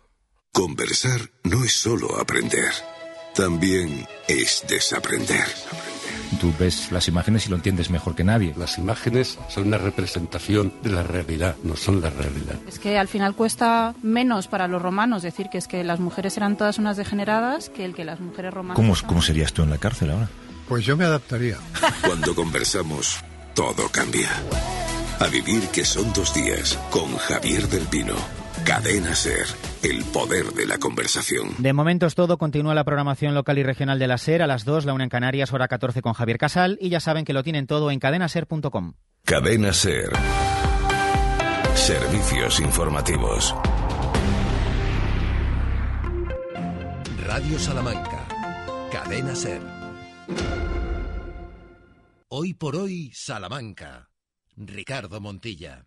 Conversar no es solo aprender, también es desaprender. Tú ves las imágenes y lo entiendes mejor que nadie. Las imágenes son una representación de la realidad, no son la realidad. Es que al final cuesta menos para los romanos decir que es que las mujeres eran todas unas degeneradas que el que las mujeres romanas. ¿Cómo, cómo serías tú en la cárcel ahora? Pues yo me adaptaría. Cuando conversamos, todo cambia. A vivir que son dos días con Javier del Pino. Cadena Ser, el poder de la conversación. De momento es todo. Continúa la programación local y regional de la Ser a las 2, la una en Canarias, hora 14 con Javier Casal. Y ya saben que lo tienen todo en cadenaser.com. Cadena Ser. Servicios informativos. Radio Salamanca. Cadena Ser. Hoy por hoy, Salamanca. Ricardo Montilla.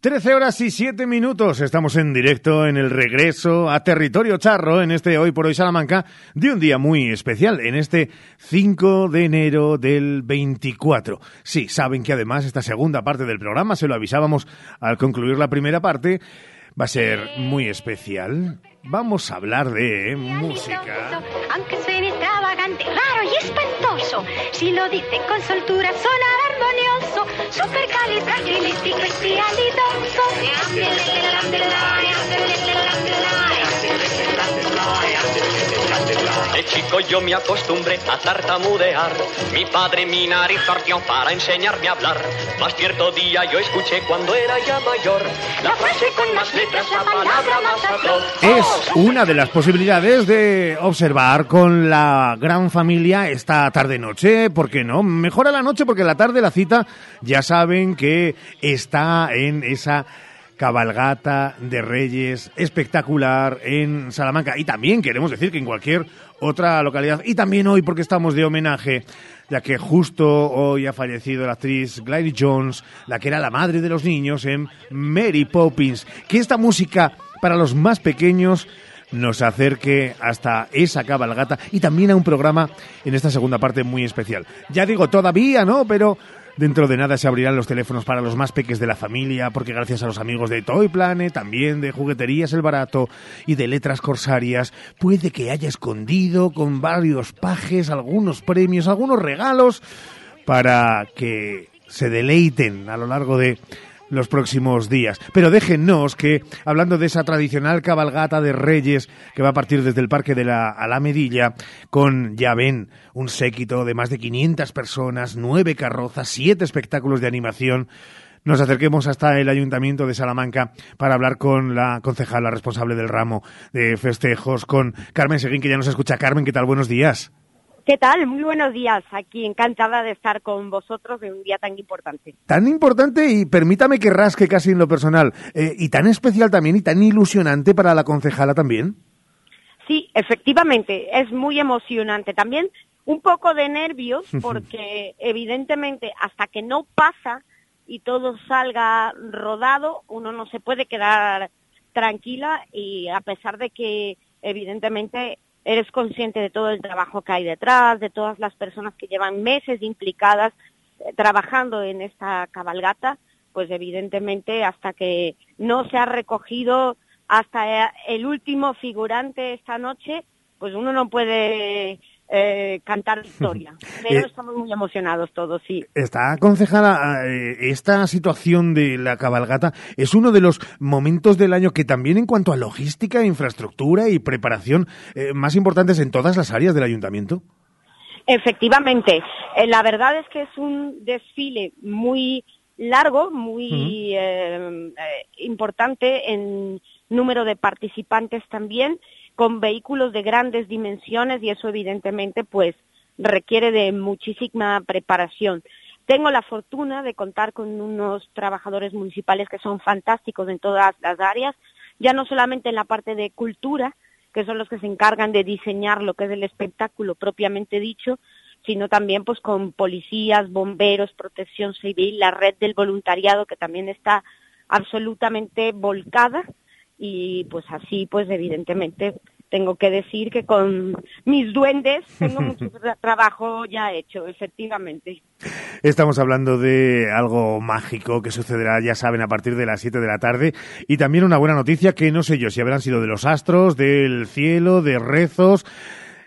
Trece horas y siete minutos. Estamos en directo en el regreso a Territorio Charro en este Hoy por Hoy Salamanca de un día muy especial, en este 5 de enero del 24. Sí, saben que además esta segunda parte del programa, se lo avisábamos al concluir la primera parte, va a ser muy especial. Vamos a hablar de música. Aunque suene extravagante, raro y espantoso, si lo dicen con soltura sonará armonioso, supercalifragilisticoespialidoso. De chico yo me acostumbré a tartamudear. Mi padre mi nariz torció para enseñarme a hablar. Más cierto día yo escuché cuando era ya mayor la frase con más letras, la palabra más atroz. Es una de las posibilidades de observar con la gran familia esta tarde-noche. ¿Por qué no? Mejora la noche porque la tarde la cita ya saben que está en esa cabalgata de Reyes espectacular en Salamanca. Y también queremos decir que en cualquier otra localidad. Y también hoy porque estamos de homenaje, ya que justo hoy ha fallecido la actriz Gladys Jones, la que era la madre de los niños en Mary Poppins. Que esta música para los más pequeños nos acerque hasta esa cabalgata y también a un programa en esta segunda parte muy especial. Ya digo, todavía no, pero Dentro de nada se abrirán los teléfonos para los más peques de la familia, porque gracias a los amigos de Toy Planet, también de Jugueterías El Barato y de Letras Corsarias, puede que haya escondido con varios pajes algunos premios, algunos regalos, para que se deleiten a lo largo de los próximos días. Pero déjennos que, hablando de esa tradicional cabalgata de reyes que va a partir desde el Parque de la Alamedilla, con, ya ven, un séquito de más de 500 personas, nueve carrozas, siete espectáculos de animación, nos acerquemos hasta el Ayuntamiento de Salamanca para hablar con la concejala responsable del ramo de festejos, con Carmen Seguín, que ya nos escucha. Carmen, ¿qué tal? Buenos días. ¿Qué tal? Muy buenos días. Aquí encantada de estar con vosotros en un día tan importante. Tan importante y permítame que rasque casi en lo personal. Eh, y tan especial también y tan ilusionante para la concejala también. Sí, efectivamente, es muy emocionante. También un poco de nervios porque evidentemente hasta que no pasa y todo salga rodado, uno no se puede quedar tranquila y a pesar de que evidentemente eres consciente de todo el trabajo que hay detrás, de todas las personas que llevan meses implicadas eh, trabajando en esta cabalgata, pues evidentemente hasta que no se ha recogido hasta eh, el último figurante esta noche, pues uno no puede eh, cantar victoria. Pero Eh, estamos muy emocionados todos, sí. Está concejala, eh, esta situación de la cabalgata es uno de los momentos del año que también en cuanto a logística, infraestructura y preparación eh, más importantes en todas las áreas del ayuntamiento. Efectivamente, la verdad es que es un desfile muy largo, muy importante en número de participantes también, con vehículos de grandes dimensiones y eso evidentemente pues requiere de muchísima preparación. Tengo la fortuna de contar con unos trabajadores municipales que son fantásticos en todas las áreas, ya no solamente en la parte de cultura, que son los que se encargan de diseñar lo que es el espectáculo propiamente dicho, sino también pues con policías, bomberos, protección civil, la red del voluntariado que también está absolutamente volcada y pues así pues evidentemente tengo que decir que con mis duendes tengo mucho tra- trabajo ya hecho, efectivamente. Estamos hablando de algo mágico que sucederá, ya saben, a partir de las 7 de la tarde. Y también una buena noticia que no sé yo si habrán sido de los astros, del cielo, de rezos.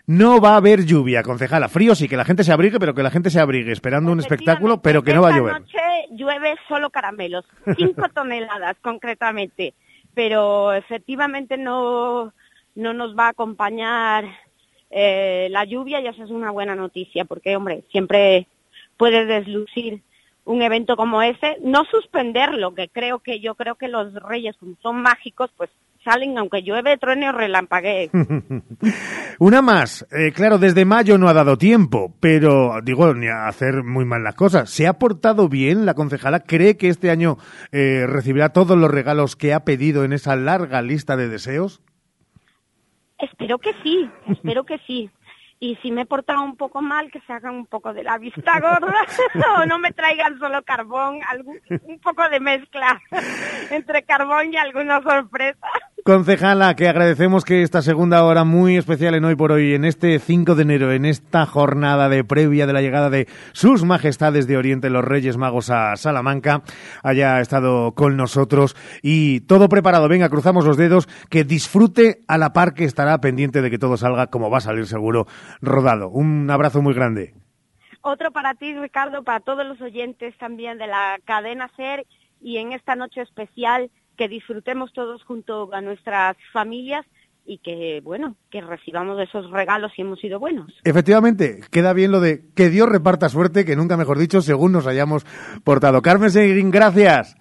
No va a haber lluvia, concejala. Frío sí, que la gente se abrigue, pero que la gente se abrigue esperando un espectáculo, pero que no va a Esta llover. noche llueve solo caramelos, cinco toneladas concretamente, pero efectivamente no, no nos va a acompañar eh, la lluvia y eso es una buena noticia, porque hombre, siempre puede deslucir un evento como ese, no suspenderlo, que creo que yo creo que los reyes como son mágicos, pues salen aunque llueve, truene o relampaguee. Una más. Eh, claro, desde mayo no ha dado tiempo, pero digo, ni a hacer muy mal las cosas. ¿Se ha portado bien la concejala? ¿Cree que este año eh, recibirá todos los regalos que ha pedido en esa larga lista de deseos? Espero que sí, espero que sí. Y si me he portado un poco mal, que se hagan un poco de la vista gorda, o no me traigan solo carbón, algún, un poco de mezcla entre carbón y alguna sorpresa. Concejala, que agradecemos que esta segunda hora muy especial en hoy por hoy, en este 5 de enero, en esta jornada de previa de la llegada de sus majestades de Oriente, los Reyes Magos a Salamanca, haya estado con nosotros y todo preparado. Venga, cruzamos los dedos, que disfrute a la par que estará pendiente de que todo salga como va a salir seguro rodado. Un abrazo muy grande. Otro para ti, Ricardo, para todos los oyentes también de la cadena SER y en esta noche especial que disfrutemos todos junto a nuestras familias y que, bueno, que recibamos esos regalos si hemos sido buenos. Efectivamente, queda bien lo de que Dios reparta suerte, que nunca mejor dicho, según nos hayamos portado. Carmen Seguín, gracias.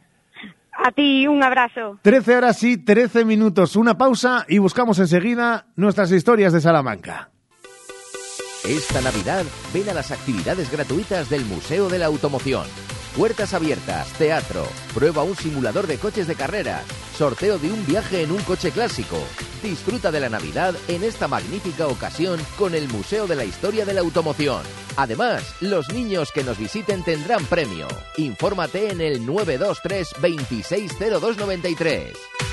A ti, un abrazo. 13 horas y 13 minutos, una pausa y buscamos enseguida nuestras historias de Salamanca. Esta Navidad ven a las actividades gratuitas del Museo de la Automoción. Puertas abiertas, teatro, prueba un simulador de coches de carreras, sorteo de un viaje en un coche clásico. Disfruta de la Navidad en esta magnífica ocasión con el Museo de la Historia de la Automoción. Además, los niños que nos visiten tendrán premio. Infórmate en el 923 260293.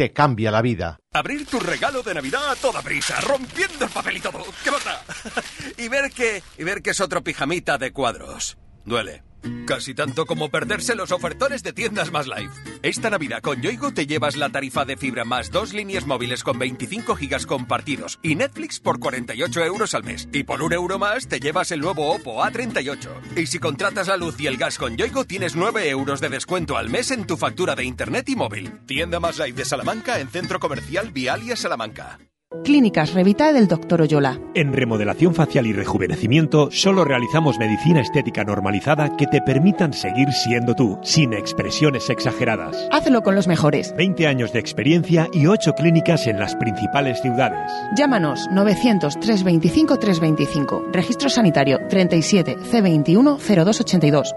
te cambia la vida. Abrir tu regalo de Navidad a toda prisa, rompiendo el papel y todo. ¿Qué pasa? y ver que. y ver que es otro pijamita de cuadros. Duele. Casi tanto como perderse los ofertones de tiendas más live. Esta Navidad con Yoigo te llevas la tarifa de fibra más dos líneas móviles con 25 gigas compartidos y Netflix por 48 euros al mes. Y por un euro más te llevas el nuevo Oppo A38. Y si contratas la luz y el gas con Yoigo tienes 9 euros de descuento al mes en tu factura de internet y móvil. Tienda más live de Salamanca en Centro Comercial Vialia Salamanca. Clínicas Revita del Dr. Oyola. En remodelación facial y rejuvenecimiento solo realizamos medicina estética normalizada que te permitan seguir siendo tú, sin expresiones exageradas. Hazlo con los mejores. 20 años de experiencia y 8 clínicas en las principales ciudades. Llámanos 900 325 325. Registro sanitario 37 C21 0282.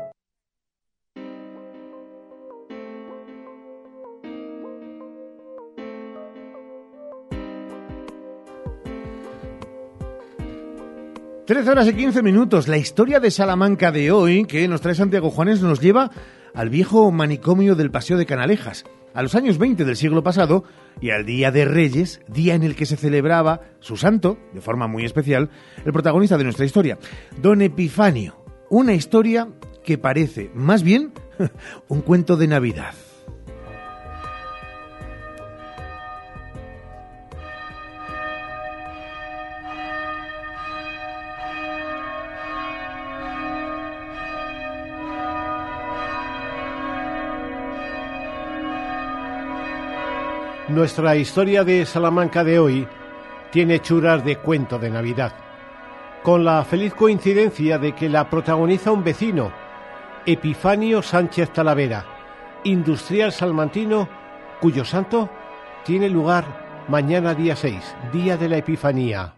Trece horas y 15 minutos. La historia de Salamanca de hoy, que nos trae Santiago Juanes, nos lleva al viejo manicomio del Paseo de Canalejas, a los años 20 del siglo pasado y al Día de Reyes, día en el que se celebraba su santo, de forma muy especial, el protagonista de nuestra historia, don Epifanio. Una historia que parece, más bien, un cuento de Navidad. Nuestra historia de Salamanca de hoy tiene churas de cuento de Navidad, con la feliz coincidencia de que la protagoniza un vecino, Epifanio Sánchez Talavera, industrial salmantino, cuyo santo tiene lugar mañana día 6, día de la Epifanía.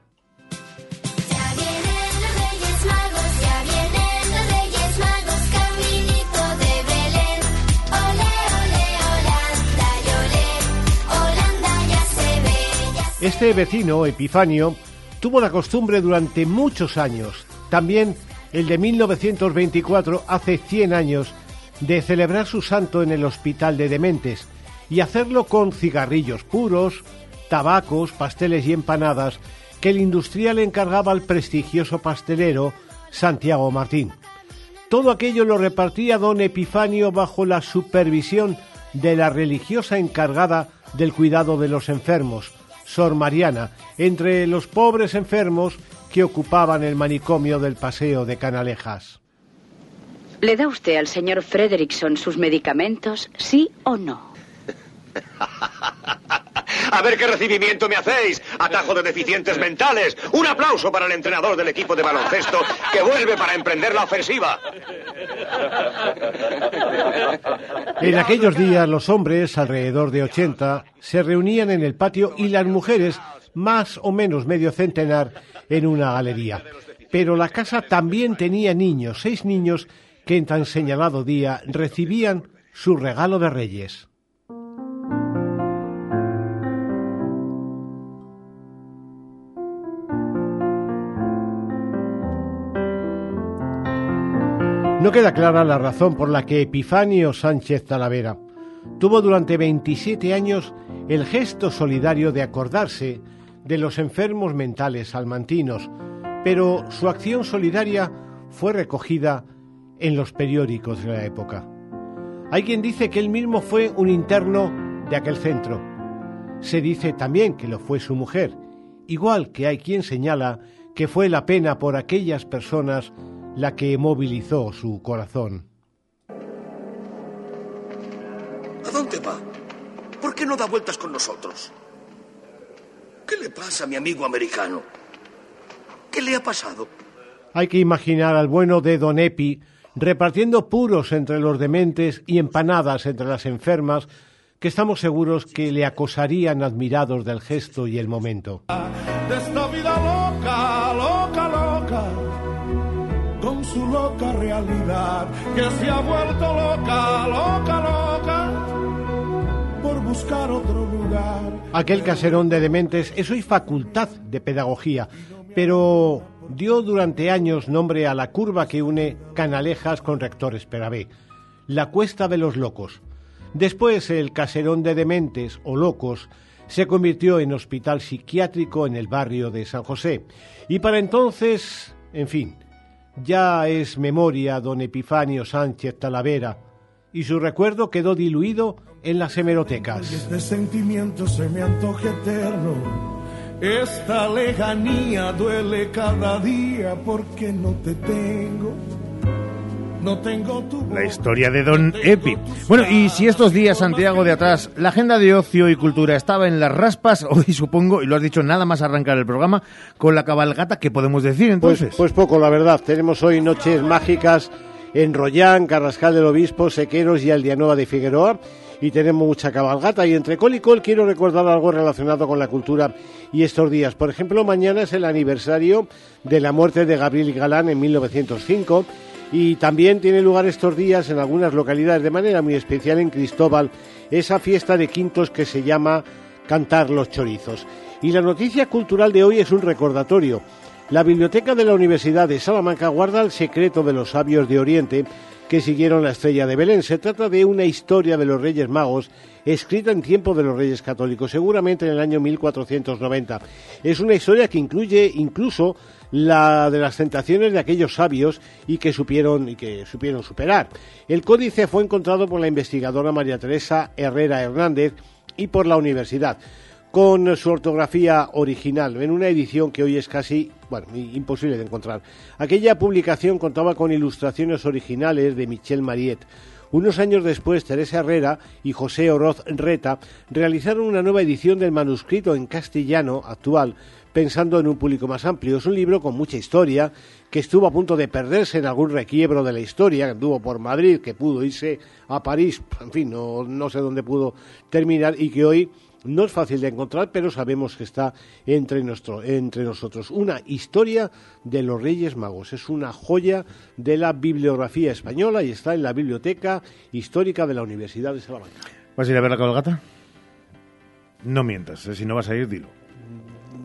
Este vecino, Epifanio, tuvo la costumbre durante muchos años, también el de 1924, hace 100 años, de celebrar su santo en el Hospital de Dementes y hacerlo con cigarrillos puros, tabacos, pasteles y empanadas que el industrial encargaba al prestigioso pastelero Santiago Martín. Todo aquello lo repartía don Epifanio bajo la supervisión de la religiosa encargada del cuidado de los enfermos, Sor Mariana, entre los pobres enfermos que ocupaban el manicomio del Paseo de Canalejas. ¿Le da usted al señor Frederickson sus medicamentos, sí o no? A ver qué recibimiento me hacéis. Atajo de deficientes mentales. Un aplauso para el entrenador del equipo de baloncesto que vuelve para emprender la ofensiva. En aquellos días los hombres, alrededor de 80, se reunían en el patio y las mujeres, más o menos medio centenar, en una galería. Pero la casa también tenía niños, seis niños, que en tan señalado día recibían su regalo de reyes. No queda clara la razón por la que Epifanio Sánchez Talavera tuvo durante 27 años el gesto solidario de acordarse de los enfermos mentales salmantinos, pero su acción solidaria fue recogida en los periódicos de la época. Hay quien dice que él mismo fue un interno de aquel centro. Se dice también que lo fue su mujer, igual que hay quien señala que fue la pena por aquellas personas la que movilizó su corazón. ¿A dónde va? ¿Por qué no da vueltas con nosotros? ¿Qué le pasa a mi amigo americano? ¿Qué le ha pasado? Hay que imaginar al bueno de Don Epi repartiendo puros entre los dementes y empanadas entre las enfermas que estamos seguros que le acosarían admirados del gesto y el momento. Su loca realidad, que se ha vuelto loca, loca, loca, por buscar otro lugar. Aquel caserón de dementes es hoy facultad de pedagogía, pero dio durante años nombre a la curva que une Canalejas con Rector Esperabé, la Cuesta de los Locos. Después el caserón de dementes o locos se convirtió en hospital psiquiátrico en el barrio de San José. Y para entonces, en fin, ya es memoria don Epifanio Sánchez Talavera y su recuerdo quedó diluido en las hemerotecas. Este sentimiento se me antoja eterno. Esta lejanía duele cada día porque no te tengo. No tengo tu La historia de Don Epi. Bueno, y si estos días, Santiago de atrás, la agenda de ocio y cultura estaba en las raspas, hoy supongo, y lo has dicho nada más arrancar el programa, con la cabalgata, ¿qué podemos decir entonces? Pues, pues poco, la verdad. Tenemos hoy noches mágicas en Rollán, Carrascal del Obispo, Sequeros y Aldianueva de Figueroa. Y tenemos mucha cabalgata. Y entre col y col quiero recordar algo relacionado con la cultura y estos días. Por ejemplo, mañana es el aniversario de la muerte de Gabriel Galán en 1905. Y también tiene lugar estos días en algunas localidades, de manera muy especial en Cristóbal, esa fiesta de quintos que se llama Cantar los Chorizos. Y la noticia cultural de hoy es un recordatorio. La biblioteca de la Universidad de Salamanca guarda el secreto de los sabios de Oriente que siguieron la estrella de Belén. Se trata de una historia de los Reyes Magos escrita en tiempo de los Reyes Católicos, seguramente en el año 1490. Es una historia que incluye incluso la de las tentaciones de aquellos sabios y que supieron y que supieron superar. El códice fue encontrado por la investigadora María Teresa Herrera Hernández y por la universidad con su ortografía original, en una edición que hoy es casi, bueno, imposible de encontrar. Aquella publicación contaba con ilustraciones originales de Michel Mariette. Unos años después, Teresa Herrera y José Oroz Reta realizaron una nueva edición del manuscrito en castellano actual, pensando en un público más amplio. Es un libro con mucha historia, que estuvo a punto de perderse en algún requiebro de la historia, que anduvo por Madrid, que pudo irse a París, en fin, no, no sé dónde pudo terminar, y que hoy no es fácil de encontrar, pero sabemos que está entre, nosotros. Una historia de los Reyes Magos. Es una joya de la bibliografía española y está en la Biblioteca Histórica de la Universidad de Salamanca. ¿Vas a ir a ver la cabalgata? No mientas, eh, si no vas a ir, dilo.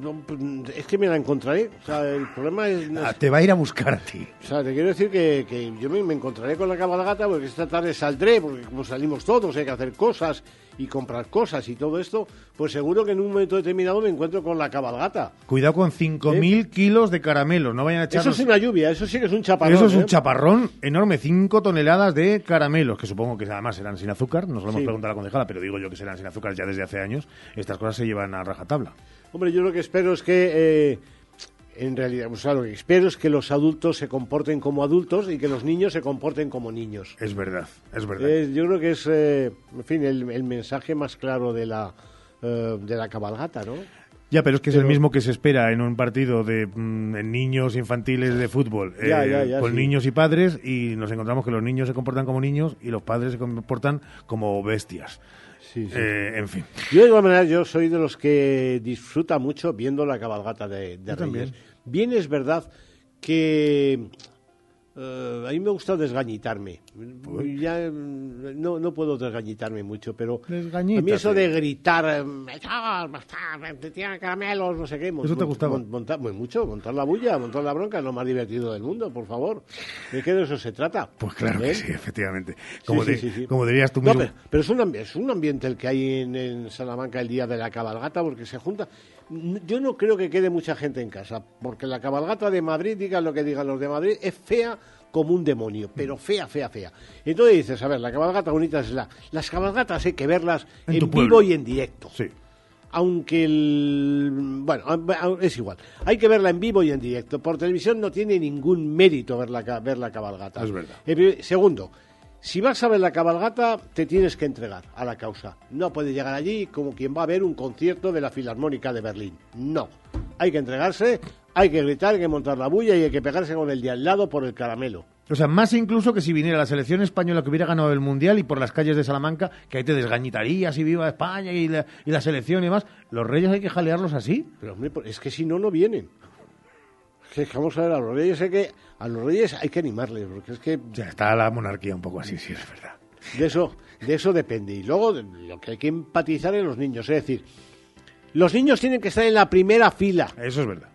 No, pues, es que me la encontraré. O sea, el problema es... Ah, te va a ir a buscar a ti. O sea, te quiero decir que, que yo me, me encontraré con la cabalgata porque esta tarde saldré, porque como salimos todos, hay que hacer cosas y comprar cosas y todo esto, pues seguro que en un momento determinado me encuentro con la cabalgata. Cuidado con 5.000 kilos de caramelos, no vayan a echar. Eso es una lluvia, eso sí que es un chaparrón. Eso es un ¿eh? chaparrón enorme, 5 toneladas de caramelos, que supongo que además serán sin azúcar, nos lo hemos Sí. preguntado a la concejala, pero digo yo que serán sin azúcar ya desde hace años. Estas cosas se llevan a rajatabla. Hombre, yo lo que espero es que, eh, en realidad, o sea, lo que espero es que los adultos se comporten como adultos y que los niños se comporten como niños. Es verdad, es verdad. Eh, yo creo que es, eh, en fin, el, el mensaje más claro de la, eh, de la cabalgata, ¿no? Ya, pero es que es el mismo que se espera en un partido de mm, niños infantiles de fútbol, Ya, eh, ya, ya, con sí. niños y padres, y nos encontramos que los niños se comportan como niños y los padres se comportan como bestias. Sí, sí. Eh, en fin. Yo, de igual manera, yo soy de los que disfruta mucho viendo la cabalgata de, de también. Bien es verdad que eh, a mí me gusta desgañitarme. Ya mm, no, no puedo desgañitarme mucho, pero a mí eso de gritar, eh, "Me cago en bastar, te tiran caramelos, no sé qué. ¿Eso te gustaba? mon- montar, pues mucho, montar la bulla, montar la bronca lo más divertido del mundo, por favor. ¿De qué de eso se trata? Pues claro ¿Eh? que sí, efectivamente. Como, Sí, sí, sí, como dirías tú No, mismo. pero, pero es, un, es un ambiente el que hay en, en Salamanca el día de la cabalgata, porque se junta. Yo no creo que quede mucha gente en casa, porque la cabalgata de Madrid, digan lo que digan los de Madrid, es fea como un demonio, pero fea, fea, fea. Entonces dices, a ver, la cabalgata bonita es la... Las cabalgatas hay que verlas En vivo pueblo. y en directo. Sí. Aunque el... Bueno, es igual. Hay que verla en vivo y en directo. Por televisión no tiene ningún mérito ver la, ver la cabalgata. Es verdad. Eh, segundo, si vas a ver la cabalgata, te tienes que entregar a la causa. No puedes llegar allí como quien va a ver un concierto de la Filarmónica de Berlín. No. Hay que entregarse, hay que gritar, hay que montar la bulla y hay que pegarse con el de al lado por el caramelo. O sea, más incluso que si viniera la selección española que hubiera ganado el Mundial y por las calles de Salamanca, que ahí te desgañitarías y viva España y la, y la selección y demás. Los reyes hay que jalearlos así. Pero hombre, es que si no, no vienen. Que vamos a ver, a los reyes hay que, a los reyes hay que animarles, porque es que sea, está la monarquía un poco así, sí, es verdad. de eso, de eso depende. Y luego de- lo que hay que empatizar en los niños, es decir, los niños tienen que estar en la primera fila. Eso es verdad.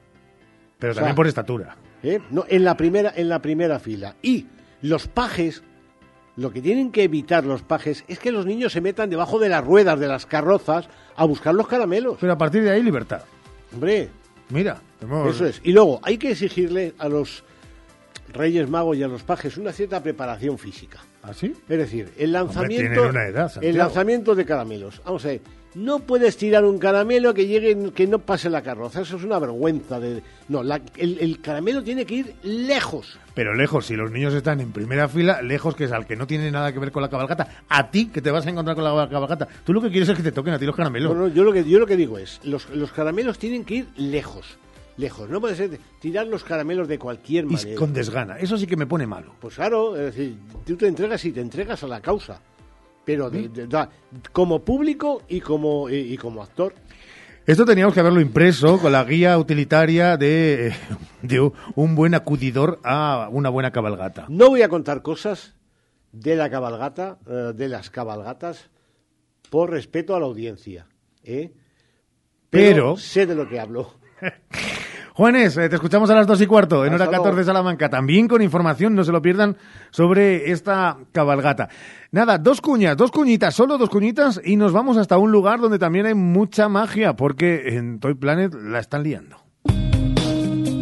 Pero O sea, también por estatura. ¿eh? No, en la primera, en la primera fila. Y los pajes, lo que tienen que evitar los pajes es que los niños se metan debajo de las ruedas de las carrozas a buscar los caramelos. Pero a partir de ahí, libertad. Hombre, Mira, eso es. Y luego hay que exigirle a los Reyes Magos y a los pajes una cierta preparación física. ¿Ah, sí? Es decir, el lanzamiento, una edad, el lanzamiento de caramelos. Vamos a ver, no puedes tirar un caramelo que llegue, que no pase la carroza. Eso es una vergüenza. De, no, la- el, el caramelo tiene que ir lejos. Pero lejos, si los niños están en primera fila, lejos que es al que no tiene nada que ver con la cabalgata, a ti que te vas a encontrar con la cabalgata. Tú lo que quieres es que te toquen a ti los caramelos. No, no, yo, lo que, yo lo que digo es, los, los caramelos tienen que ir lejos. Lejos. No puede ser tirar los caramelos de cualquier y manera. con desgana. Eso sí que me pone malo. Pues claro, es decir, tú te entregas y te entregas a la causa. Pero de- como público y como, y, y como actor. Esto teníamos que haberlo impreso con la guía utilitaria de, de un buen acudidor a una buena cabalgata. No voy a contar cosas de la cabalgata, eh, de las cabalgatas, por respeto a la audiencia. ¿eh? Pero- sé de lo que hablo. Juanes, eh, te escuchamos a las dos y cuarto en hora Hasta 14 de. Salamanca. También con información, no se lo pierdan, sobre esta cabalgata. Nada, dos cuñas, dos cuñitas, solo dos cuñitas y nos vamos hasta un lugar donde también hay mucha magia porque en Toy Planet la están liando.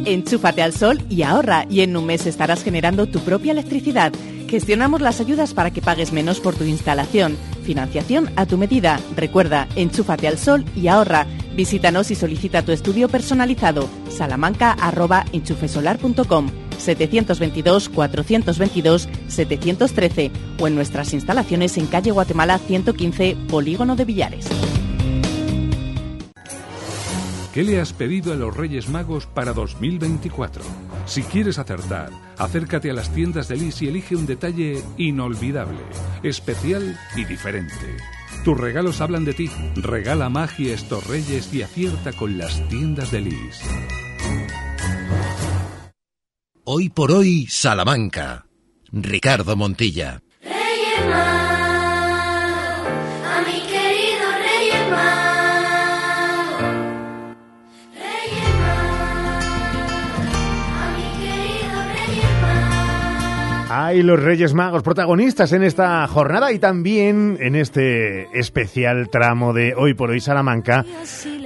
Enchúfate al sol y ahorra y en un mes estarás generando tu propia electricidad. Gestionamos las ayudas para que pagues menos por tu instalación. Financiación a tu medida. Recuerda, enchúfate al sol y ahorra. Visítanos y solicita tu estudio personalizado. salamanca.enchufesolar.com 722-422-713 o en nuestras instalaciones en calle Guatemala 115, Polígono de Villares. ¿Qué le has pedido a los Reyes Magos para 2024? Si quieres acertar, acércate a las tiendas de Lis y elige un detalle inolvidable, especial y diferente. Tus regalos hablan de ti. Regala magia estos Reyes y acierta con las tiendas de Lis. Hoy por hoy, Salamanca. Ricardo Montilla. Reyes Magos, a mi querido Reyes Magos. Reyes Magos, a mi querido Reyes Magos. Hay los Reyes Magos protagonistas en esta jornada y también en este especial tramo de Hoy por Hoy Salamanca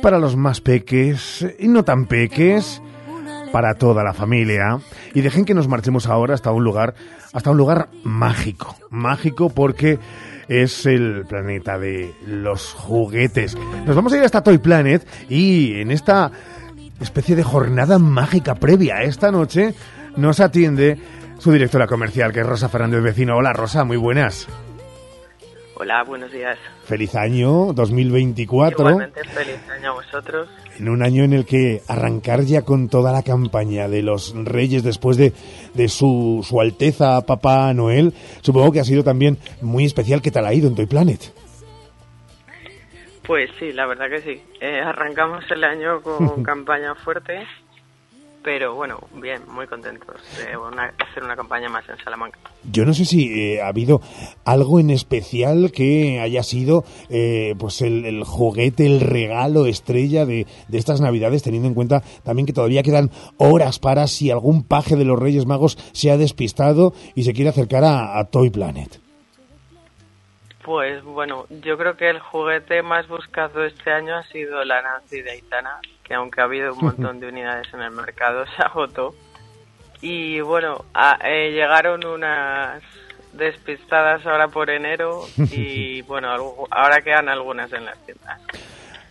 para los más peques y no tan peques, para toda la familia. Y dejen que nos marchemos ahora hasta un lugar, hasta un lugar mágico. Mágico porque es el planeta de los juguetes. Nos vamos a ir hasta Toy Planet y en esta especie de jornada mágica previa a esta noche nos atiende su directora comercial, que es Rosa Fernández Vecino. Hola Rosa, muy buenas. Hola, buenos días. Feliz año 2024. Igualmente, feliz año a vosotros. En un año en el que arrancar ya con toda la campaña de los Reyes después de, de su, su Alteza Papá Noel, supongo que ha sido también muy especial. ¿Qué tal ha ido en Toy Planet? Pues sí, la verdad que sí. Eh, arrancamos el año con campaña fuerte, pero bueno, bien, muy contentos de hacer una campaña más en Salamanca. Yo no sé si eh, ha habido algo en especial que haya sido eh, pues el, juguete, el regalo estrella de, de estas Navidades, teniendo en cuenta también que todavía quedan horas para si algún paje de los Reyes Magos se ha despistado y se quiere acercar a Toy Planet. Pues bueno, yo creo que el juguete más buscado este año ha sido la Nancy de Aitana, que aunque ha habido un montón de unidades en el mercado, se agotó. Y bueno, a- eh, llegaron unas despistadas ahora por enero y bueno, algo- ahora quedan algunas en las tiendas.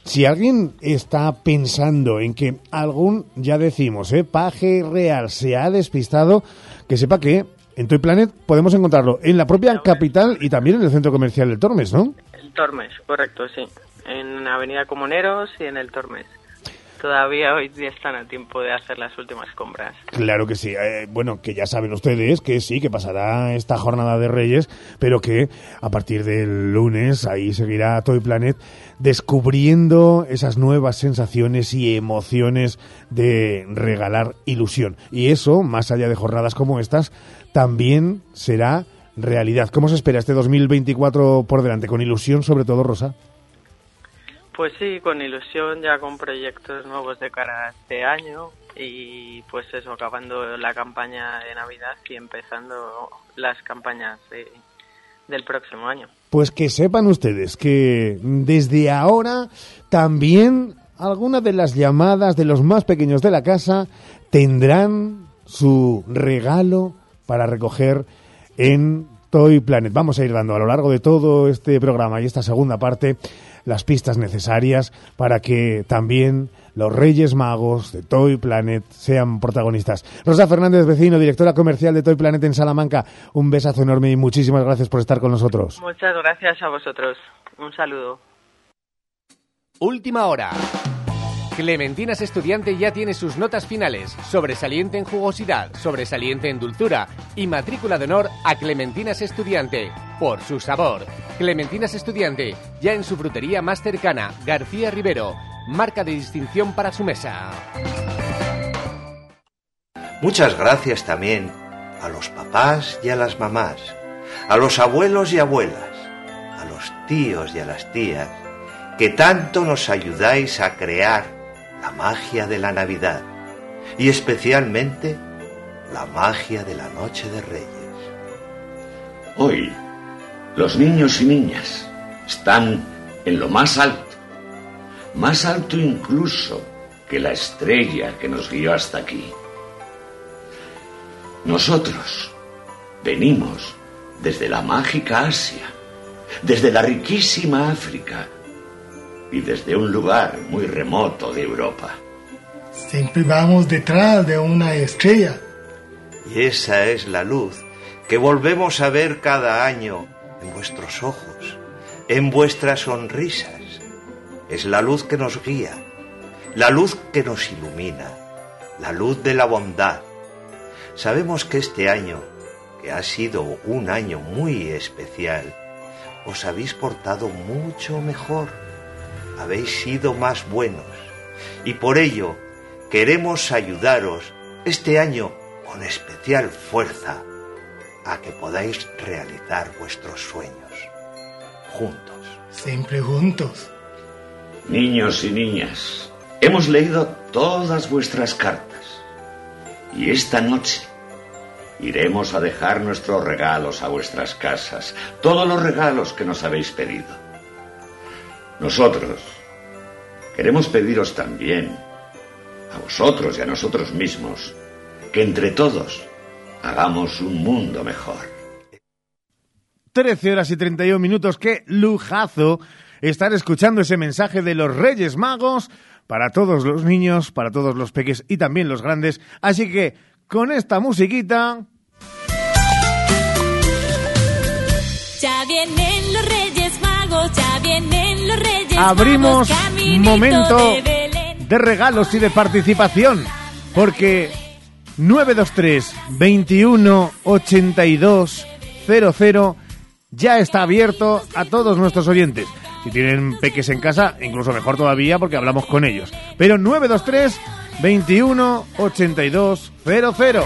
Si alguien está pensando en que algún, ya decimos, eh, paje real se ha despistado, que sepa que en Toy Planet podemos encontrarlo en la propia capital y también en el centro comercial del Tormes, ¿no? El Tormes, correcto, sí. En Avenida Comuneros y en el Tormes. Todavía hoy día están a tiempo de hacer las últimas compras. Claro que sí. Eh, bueno, que ya saben ustedes que sí, que pasará esta jornada de Reyes, pero que a partir del lunes ahí seguirá Toy Planet descubriendo esas nuevas sensaciones y emociones de regalar ilusión. Y eso, más allá de jornadas como estas, también será realidad. ¿Cómo se espera este 2024 por delante? Con ilusión, sobre todo, Rosa. Pues sí, con ilusión, ya con proyectos nuevos de cara a este año y pues eso, acabando la campaña de Navidad y empezando las campañas de- del próximo año. Pues que sepan ustedes que desde ahora también algunas de las llamadas de los más pequeños de la casa tendrán su regalo para recoger en Toy Planet. Vamos a ir dando a lo largo de todo este programa y esta segunda parte las pistas necesarias para que también los Reyes Magos de Toy Planet sean protagonistas. Rosa Fernández Vecino, directora comercial de Toy Planet en Salamanca, un besazo enorme y muchísimas gracias por estar con nosotros. Muchas gracias a vosotros. Un saludo. Última hora. Clementinas Estudiante ya tiene sus notas finales. Sobresaliente en jugosidad, sobresaliente en dulzura y matrícula de honor a Clementinas Estudiante por su sabor. Clementinas Estudiante ya en su frutería más cercana, García Rivero, marca de distinción para su mesa. Muchas gracias también a los papás y a las mamás, a los abuelos y abuelas, a los tíos y a las tías, que tanto nos ayudáis a crear la magia de la Navidad y especialmente la magia de la Noche de Reyes. Hoy, los niños y niñas están en lo más alto, más alto incluso que la estrella que nos guió hasta aquí. Nosotros venimos desde la mágica Asia, desde la riquísima África y desde un lugar muy remoto de Europa. Siempre vamos detrás de una estrella. Y esa es la luz que volvemos a ver cada año en vuestros ojos, en vuestras sonrisas. Es la luz que nos guía, la luz que nos ilumina, la luz de la bondad. Sabemos que este año, que ha sido un año muy especial, os habéis portado mucho mejor, habéis sido más buenos y por ello queremos ayudaros este año con especial fuerza a que podáis realizar vuestros sueños juntos. Siempre juntos. Niños y niñas, hemos leído todas vuestras cartas y esta noche iremos a dejar nuestros regalos a vuestras casas, todos los regalos que nos habéis pedido. Nosotros queremos pediros también, a vosotros y a nosotros mismos, que entre todos hagamos un mundo mejor. 13 horas y 31 minutos, qué lujazo estar escuchando ese mensaje de los Reyes Magos para todos los niños, para todos los peques y también los grandes. Así que con esta musiquita Ya vienen abrimos momento de regalos y de participación, porque 923 21 82 00 ya está abierto a todos nuestros oyentes. Si tienen peques en casa, incluso mejor todavía porque hablamos con ellos. Pero 923 21 82 00.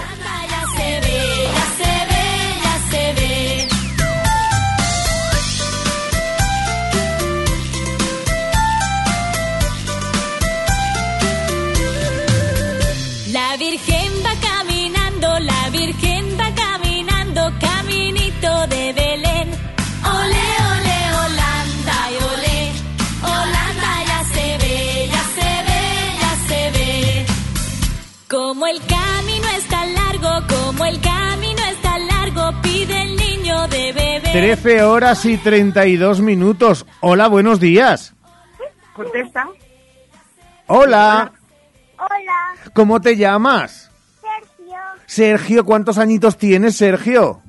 13 horas y 32 minutos. Hola, buenos días. Contesta. Hola, Hola, ¿cómo te llamas? Sergio. Sergio, ¿cuántos añitos tienes, Sergio?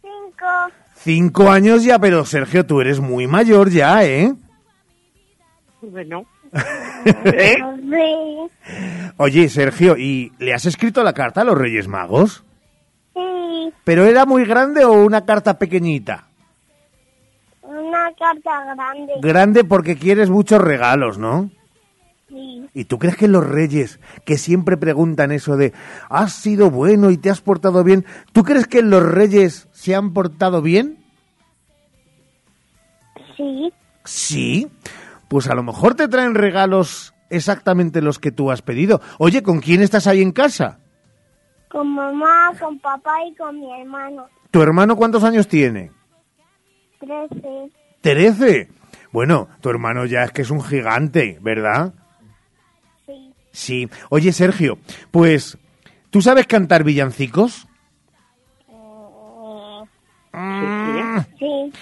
Cinco. Cinco años ya, pero Sergio, tú eres muy mayor ya, ¿eh? Bueno. ¿Eh? Oye, Sergio, ¿y le has escrito la carta a los Reyes Magos? Sí. ¿Pero era muy grande o una carta pequeñita? Una carta grande. Grande porque quieres muchos regalos, ¿no? Sí. ¿Y tú crees que los reyes, que siempre preguntan eso de, has sido bueno y te has portado bien, ¿tú crees que los reyes se han portado bien? Sí. Sí. Pues a lo mejor te traen regalos exactamente los que tú has pedido. Oye, ¿con quién estás ahí en casa? Con mamá, con papá y con mi hermano. ¿Tu hermano cuántos años tiene? Trece. Trece. Bueno, tu hermano ya es que es un gigante, ¿verdad? Sí. Sí. Oye, Sergio, pues, ¿tú sabes cantar villancicos? Eh, Mm, Sí.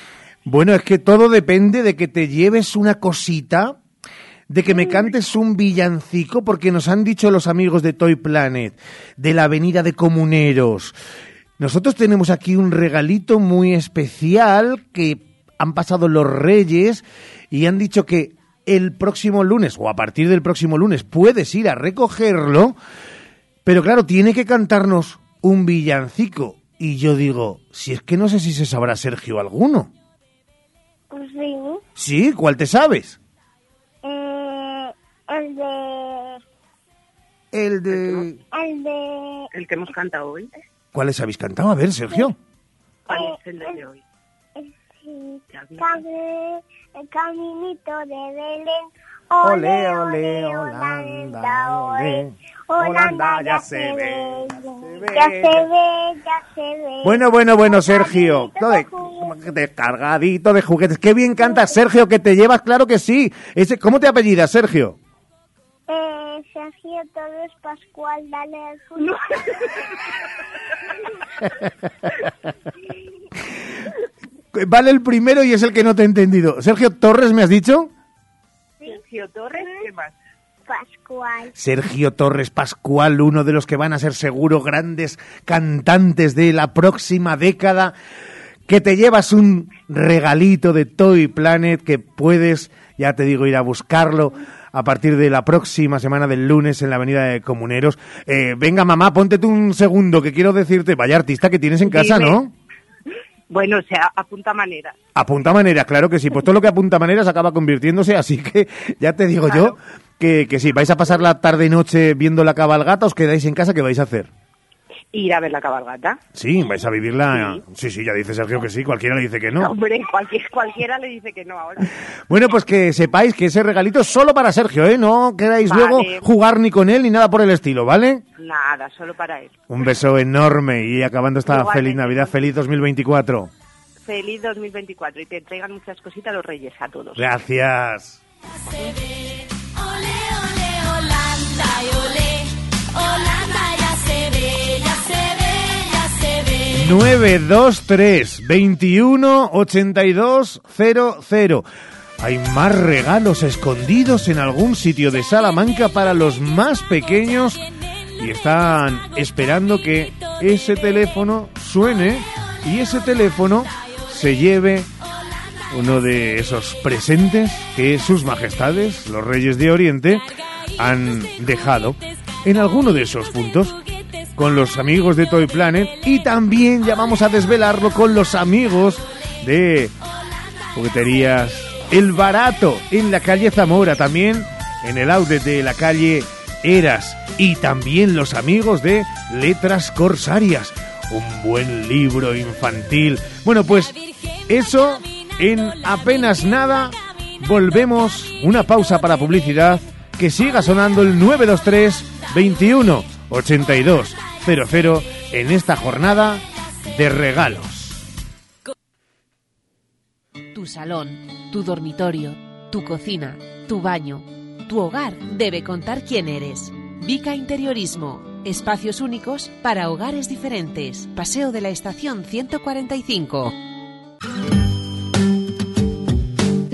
Bueno, es que todo depende de que te lleves una cosita, de que me cantes un villancico, porque nos han dicho los amigos de Toy Planet, de la Avenida de Comuneros. Nosotros tenemos aquí un regalito muy especial que han pasado los reyes y han dicho que el próximo lunes o a partir del próximo lunes puedes ir a recogerlo, pero claro, tiene que cantarnos un villancico. Y yo digo, si es que no sé si se sabrá Sergio alguno. Sí. ¿Sí? ¿Cuál te sabes? El de... El de... El que hemos cantado hoy. ¿Cuáles habéis cantado? A ver, Sergio. ¿Cuál es el de hoy? Sí. Cabe el caminito de Belén. Ole, ole, Holanda, ole. Holanda ya se ve, ya se ve, ya se ve. Bueno, bueno, bueno, Sergio. Descargadito de juguetes. Qué bien cantas, Sergio, que te llevas, claro que sí. Ese, ¿Cómo te apellidas, Sergio? Eh, Sergio Torres Pascual, dale al fútbol. Vale el primero y es el que no te he entendido. Sergio Torres, ¿me has dicho? Sergio Torres, ¿qué más? Pascual. Sergio Torres Pascual, uno de los que van a ser seguro grandes cantantes de la próxima década, que te llevas un regalito de Toy Planet que puedes, ya te digo, ir a buscarlo a partir de la próxima semana del lunes en la Avenida de Comuneros. Eh, venga, mamá, ponte tú un segundo que quiero decirte, vaya artista que tienes en casa, Dime. ¿no? Bueno, o sea, apunta manera. Apunta maneras, claro que sí. Pues todo lo que apunta maneras acaba convirtiéndose, así que ya te digo yo que, que sí, vais a pasar la tarde y noche viendo la cabalgata, os quedáis en casa, ¿qué vais a hacer? Ir a ver la cabalgata. Sí, vais a vivirla. Sí, sí, ya dice Sergio que sí, cualquiera le dice que no. Hombre, cualquier, cualquiera le dice que no ahora. Bueno, pues que sepáis que ese regalito es solo para Sergio, ¿eh? No queráis Vale. luego jugar ni con él ni nada por el estilo, ¿vale? Nada, solo para él. Un beso enorme y acabando esta Igualmente. feliz Navidad, feliz 2024. Feliz 2024 y te traigan muchas cositas los reyes a todos. Gracias. Holanda 923 21 82 00. Hay más regalos escondidos en algún sitio de Salamanca para los más pequeños y están esperando que ese teléfono suene y ese teléfono se lleve uno de esos presentes que sus majestades, los reyes de Oriente, han dejado en alguno de esos puntos con los amigos de Toy Planet y también ya vamos a desvelarlo con los amigos de jugueterías El Barato en la calle Zamora, también en el outlet de la calle Eras y también los amigos de Letras Corsarias, un buen libro infantil. Bueno, pues eso en apenas nada volvemos una pausa para publicidad que siga sonando el 923 21 82 00 en esta jornada de regalos. Tu salón, tu dormitorio, tu cocina, tu baño, tu hogar debe contar quién eres. Vica Interiorismo. Espacios únicos para hogares diferentes. Paseo de la Estación 145.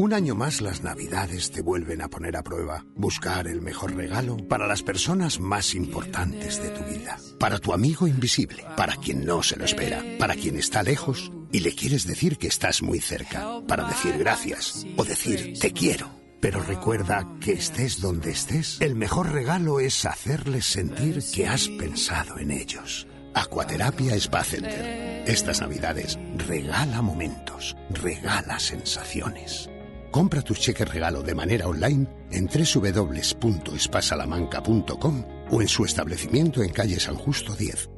Un año más las navidades te vuelven a poner a prueba. Buscar el mejor regalo para las personas más importantes de tu vida. Para tu amigo invisible, para quien no se lo espera, para quien está lejos y le quieres decir que estás muy cerca. Para decir gracias o decir te quiero. Pero recuerda que estés donde estés, el mejor regalo es hacerles sentir que has pensado en ellos. Aquaterapia Spa Center. Estas navidades regala momentos, regala sensaciones. Compra tu cheque regalo de manera online en www.espasalamanca.com o en su establecimiento en calle San Justo 10.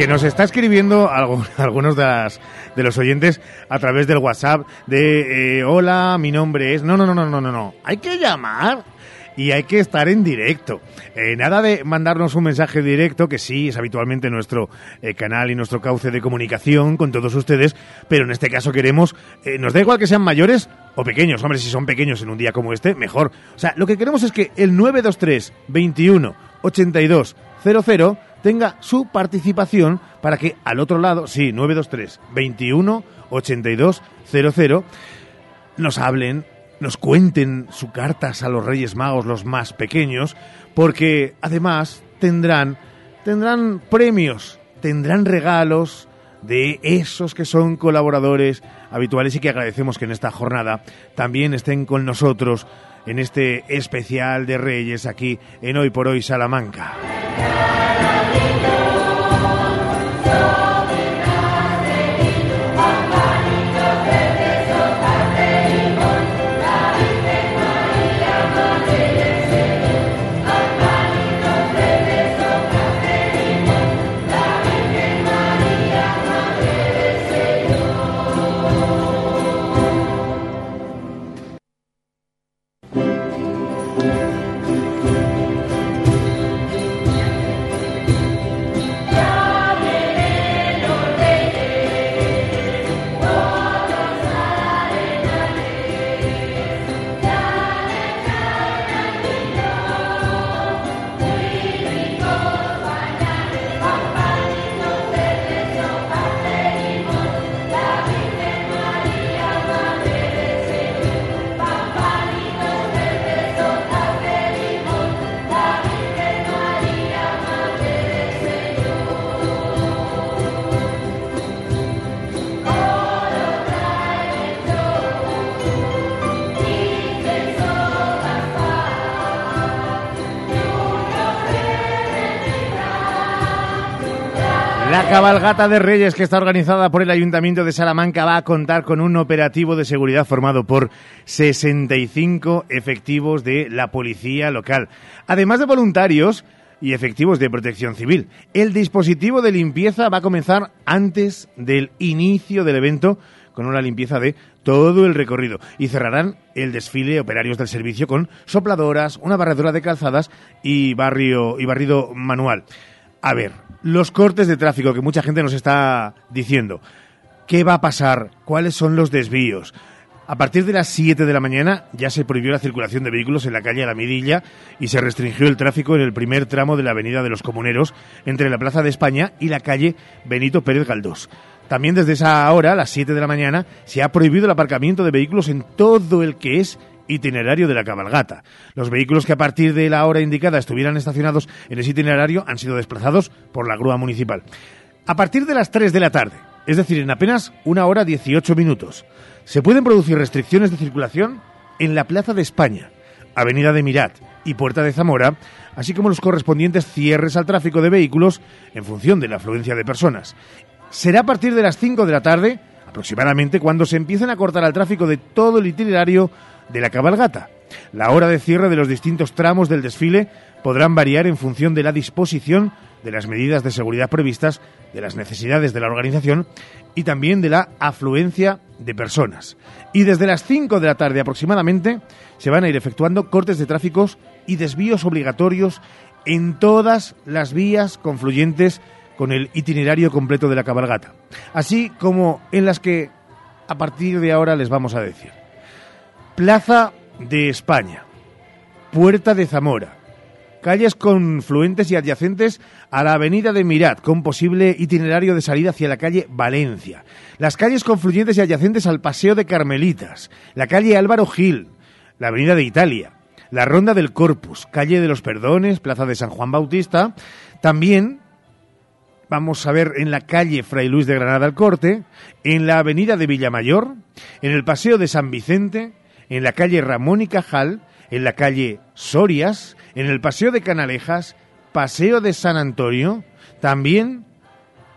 Que nos está escribiendo algo- algunos de, las- de los oyentes a través del WhatsApp de eh, hola, mi nombre es... No, no, no, no, no, no, no. Hay que llamar y hay que estar en directo. Eh, nada de mandarnos un mensaje directo, que sí es habitualmente nuestro eh, canal y nuestro cauce de comunicación con todos ustedes, pero en este caso queremos, nos da igual que sean mayores o pequeños, hombre, si son pequeños en un día como este, mejor. O sea, lo que queremos es que el 923 21 82 00 tenga su participación para que al otro lado, sí, 923 21 82 00, nos hablen, nos cuenten sus cartas a los Reyes Magos, los más pequeños, porque además tendrán, tendrán premios, tendrán regalos de esos que son colaboradores habituales y que agradecemos que en esta jornada también estén con nosotros en este especial de Reyes aquí en Hoy por Hoy Salamanca. Hallelujah. La cabalgata de Reyes que está organizada por el Ayuntamiento de Salamanca va a contar con un operativo de seguridad formado por 65 efectivos de la policía local, además de voluntarios y efectivos de protección civil. El dispositivo de limpieza va a comenzar antes del inicio del evento con una limpieza de todo el recorrido y cerrarán el desfile operarios del servicio con sopladoras, una barredora de calzadas y barrio y barrido manual. A ver, los cortes de tráfico que mucha gente nos está diciendo. ¿Qué va a pasar? ¿Cuáles son los desvíos? A partir de las 7 de la mañana ya se prohibió la circulación de vehículos en la calle La Midilla y se restringió el tráfico en el primer tramo de la Avenida de los Comuneros entre la Plaza de España y la calle Benito Pérez Galdós. También desde esa hora, a las 7 de la mañana, se ha prohibido el aparcamiento de vehículos en todo el que es itinerario de la cabalgata. Los vehículos que a partir de la hora indicada estuvieran estacionados en ese itinerario han sido desplazados por la grúa municipal. A partir de las 3 de la tarde, es decir, en apenas una hora 18 minutos, se pueden producir restricciones de circulación en la Plaza de España, Avenida de Mirat y Puerta de Zamora, así como los correspondientes cierres al tráfico de vehículos en función de la afluencia de personas. Será a partir de las 5 de la tarde, aproximadamente, cuando se empiecen a cortar al tráfico de todo el itinerario de la cabalgata. La hora de cierre de los distintos tramos del desfile podrán variar en función de la disposición de las medidas de seguridad previstas, de las necesidades de la organización y también de la afluencia de personas. Y desde las 5 de la tarde aproximadamente se van a ir efectuando cortes de tráficos y desvíos obligatorios en todas las vías confluyentes con el itinerario completo de la cabalgata, así como en las que a partir de ahora les vamos a decir. Plaza de España, Puerta de Zamora. Calles confluentes y adyacentes a la avenida de Mirat, con posible itinerario de salida hacia la calle Valencia. Las calles confluyentes y adyacentes al Paseo de Carmelitas. La calle Álvaro Gil. La avenida de Italia. La Ronda del Corpus. Calle de los Perdones. Plaza de San Juan Bautista. También vamos a ver en la calle Fray Luis de Granada al Corte, en la avenida de Villamayor, en el Paseo de San Vicente, en la calle Ramón y Cajal, en la calle Sorias, en el Paseo de Canalejas, Paseo de San Antonio, también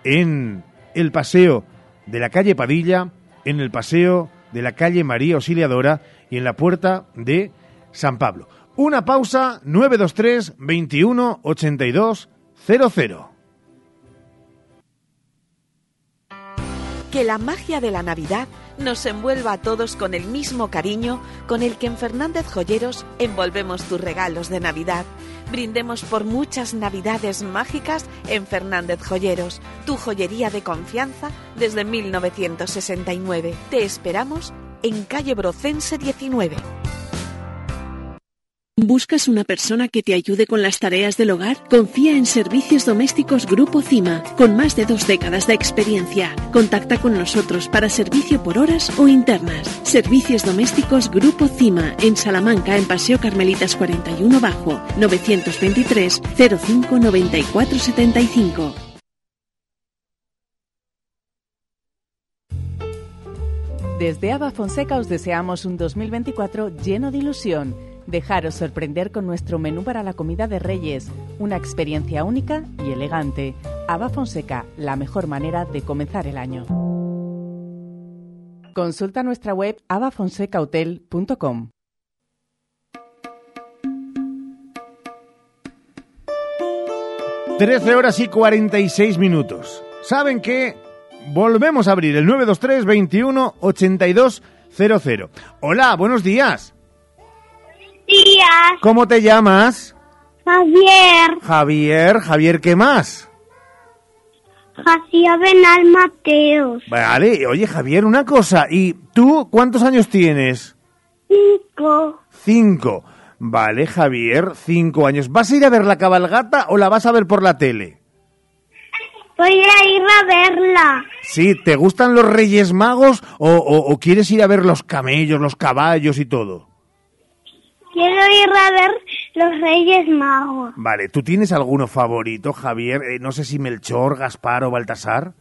en el Paseo de la calle Padilla, en el Paseo de la calle María Auxiliadora y en la Puerta de San Pablo. Una pausa 923 21 82 00. Que la magia de la Navidad nos envuelva a todos con el mismo cariño con el que en Fernández Joyeros envolvemos tus regalos de Navidad. Brindemos por muchas Navidades mágicas en Fernández Joyeros, tu joyería de confianza desde 1969. Te esperamos en calle Brocense 19. ¿Buscas una persona que te ayude con las tareas del hogar? Confía en Servicios Domésticos Grupo CIMA, con más de dos décadas de experiencia. Contacta con nosotros para servicio por horas o internas. Servicios Domésticos Grupo CIMA, en Salamanca, en Paseo Carmelitas 41 Bajo, 923 05 94 75. Desde Ava Fonseca os deseamos un 2024 lleno de ilusión. Dejaros sorprender con nuestro menú para la comida de Reyes, una experiencia única y elegante. Ava Fonseca, la mejor manera de comenzar el año. Consulta nuestra web avafonsecahotel.com. Trece horas y 46 minutos. ¿Saben qué? Volvemos a abrir el 923 21 82 00. Hola, buenos días. Días, ¿Cómo te llamas? Javier, Javier. Javier, ¿qué más? Jaciá Benal Mateos, Vale, oye Javier, una cosa. ¿Y tú cuántos años tienes? cinco, Cinco. Vale, Javier, cinco años. ¿Vas a ir a ver la cabalgata o la vas a ver por la tele? voy a ir a verla. Sí, ¿te gustan los Reyes Magos o, o- o quieres ir a ver los camellos, los caballos y todo? Quiero ir a ver los Reyes Magos. Vale, ¿tú tienes alguno favorito, Javier? Eh, no sé si Melchor, Gaspar o Baltasar.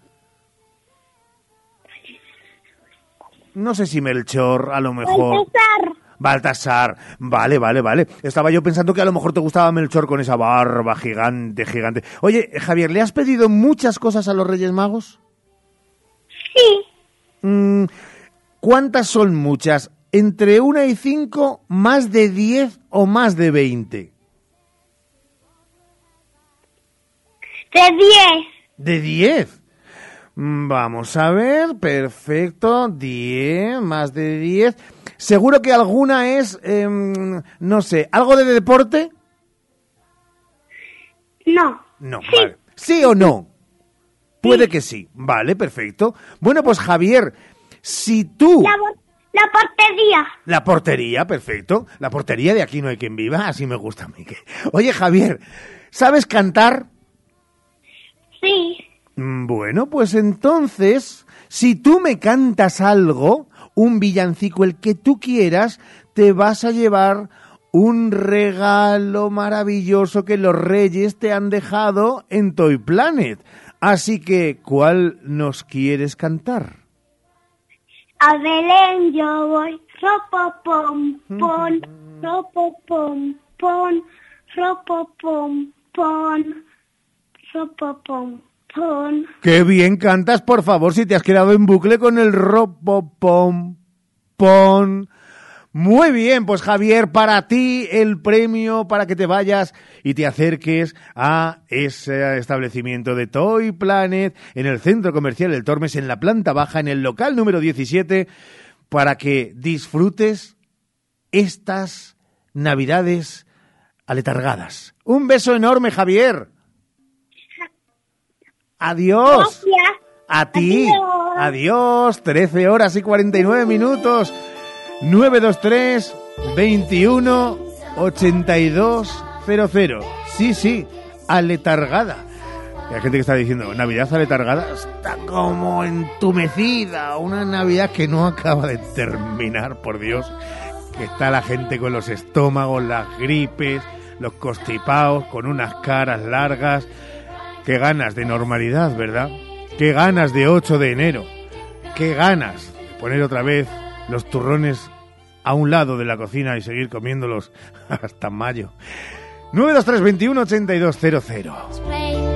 No sé si Melchor, a lo mejor. Baltasar, Baltasar. Vale, vale, vale. Estaba yo pensando que a lo mejor te gustaba Melchor con esa barba gigante, gigante. Oye, eh, Javier, ¿le has pedido muchas cosas a los Reyes Magos? sí, Mm, ¿Cuántas son muchas? ¿Entre una y cinco, más de diez o más de veinte? de diez, ¿De 10? Mm, Vamos a ver, perfecto, 10, más de 10. Seguro que alguna es, em, no sé, ¿algo de deporte? no, No, vale. ¿Sí o no? Puede que sí. Vale, perfecto. Bueno, pues Javier, si tú... la, la portería, La portería, perfecto. La portería de aquí no hay quien viva, así me gusta a mí. Oye, Javier, ¿sabes cantar? sí, Mm, Bueno, pues entonces, si tú me cantas algo, un villancico, el que tú quieras, te vas a llevar un regalo maravilloso que los reyes te han dejado en Toy Planet. Así que, ¿cuál nos quieres cantar? A Belén yo voy, ropopom, pon, ropopom, pon, ropopom, pon, ropopom, pon. Qué bien cantas, por favor, si te has quedado en bucle con el ropopom pon. Muy bien, pues Javier, para ti el premio para que te vayas y te acerques a ese establecimiento de Toy Planet en el centro comercial El Tormes en la planta baja en el local número 17 para que disfrutes estas navidades aletargadas. Un beso enorme, Javier. Adiós. Gracias. A ti. Adiós. Adiós. 13 horas y 49 minutos. 923 21 8200. Sí, sí, aletargada. Y hay gente que está diciendo, Navidad aletargada está como entumecida. Una Navidad que no acaba de terminar, por Dios. Que está la gente con los estómagos, las gripes, los constipados, con unas caras largas. Qué ganas de normalidad, ¿verdad? Qué ganas de 8 de enero. Qué ganas de poner otra vez los turrones a un lado de la cocina y seguir comiéndolos hasta mayo. 92321 8200.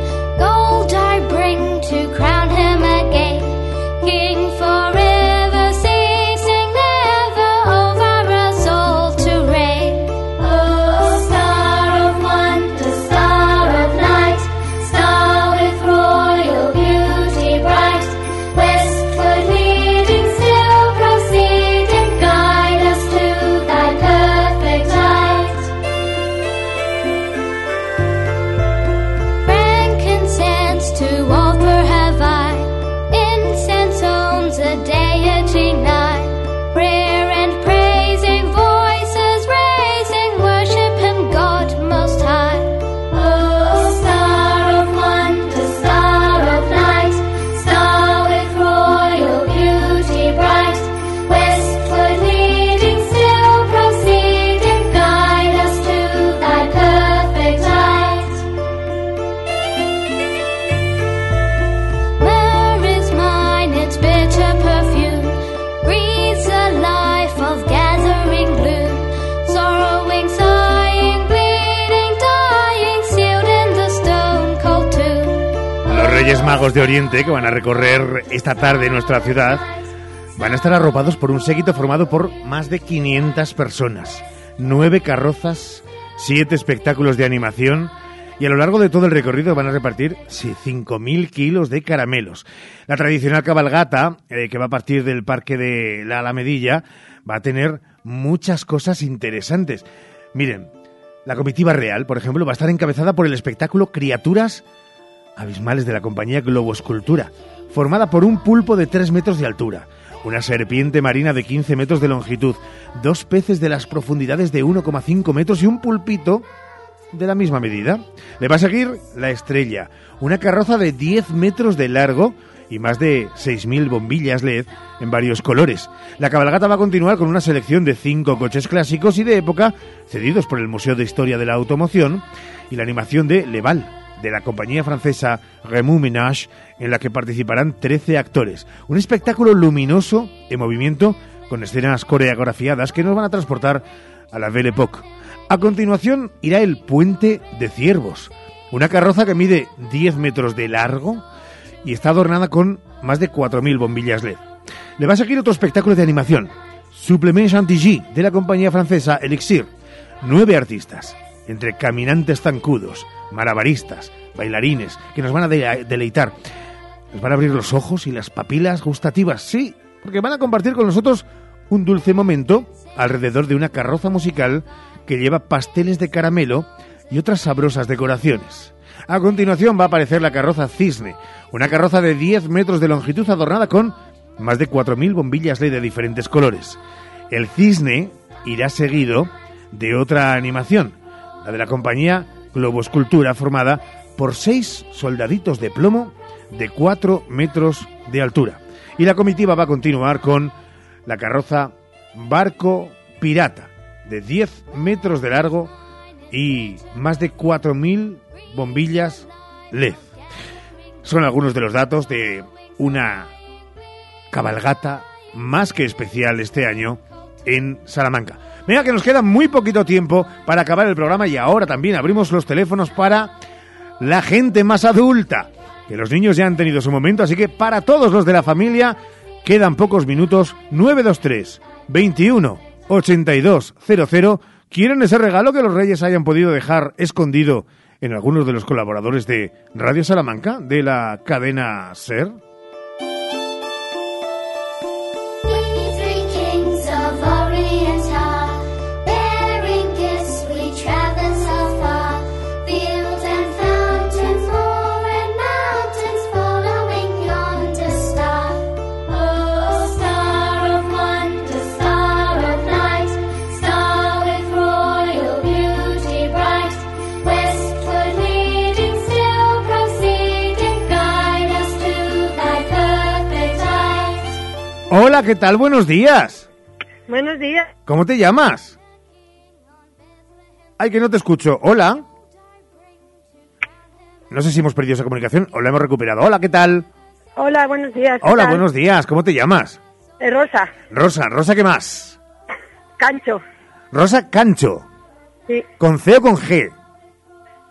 Oriente, que van a recorrer esta tarde nuestra ciudad, van a estar arropados por un séquito formado por más de 500 personas, nueve carrozas, siete espectáculos de animación y a lo largo de todo el recorrido van a repartir sí, 5.000 kilos de caramelos. La tradicional cabalgata, eh, que va a partir del Parque de la Alamedilla, va a tener muchas cosas interesantes. Miren, la comitiva real, por ejemplo, va a estar encabezada por el espectáculo Criaturas abismales de la compañía Globoscultura, formada por un pulpo de 3 metros de altura, una serpiente marina de 15 metros de longitud, dos peces de las profundidades de 1,5 metros y un pulpito de la misma medida. Le va a seguir la estrella, una carroza de 10 metros de largo y más de 6.000 bombillas LED en varios colores. La cabalgata va a continuar con una selección de cinco coches clásicos y de época cedidos por el Museo de Historia de la Automoción y la animación de Leval, de la compañía francesa Remou Ménage, en la que participarán 13 actores. Un espectáculo luminoso, en movimiento, con escenas coreografiadas que nos van a transportar a la Belle Époque. A continuación irá el Puente de Ciervos, una carroza que mide 10 metros de largo y está adornada con más de 4.000 bombillas LED. Le va a seguir otro espectáculo de animación, Supplement Chantilly, de la compañía francesa Elixir. Nueve artistas, entre caminantes zancudos, malabaristas, bailarines, que nos van a de- deleitar. Nos van a abrir los ojos y las papilas gustativas, sí, porque van a compartir con nosotros un dulce momento alrededor de una carroza musical que lleva pasteles de caramelo y otras sabrosas decoraciones. A continuación va a aparecer la carroza Cisne, una carroza de 10 metros de longitud adornada con más de 4.000 bombillas LED de diferentes colores. El Cisne irá seguido de otra animación, la de la compañía Globoscultura, formada por seis soldaditos de plomo de 4 metros de altura. Y la comitiva va a continuar con la carroza Barco Pirata, de 10 metros de largo y más de 4.000 bombillas LED. Son algunos de los datos de una cabalgata más que especial este año en Salamanca. Mira que nos queda muy poquito tiempo para acabar el programa y ahora también abrimos los teléfonos para la gente más adulta. Que los niños ya han tenido su momento, así que para todos los de la familia quedan pocos minutos. 923 21 82 00. ¿Quieren ese regalo que los reyes hayan podido dejar escondido en algunos de los colaboradores de Radio Salamanca, de la cadena SER? Hola, ¿qué tal? Buenos días. Buenos días. ¿Cómo te llamas? Ay, que no te escucho. Hola. No sé si hemos perdido esa comunicación o la hemos recuperado. Hola, ¿qué tal? Hola, buenos días. ¿qué Hola, tal? buenos días. ¿Cómo te llamas? Eh, Rosa, Rosa. ¿Rosa qué más? Cancho. Rosa Cancho. Sí, ¿Con C o con G?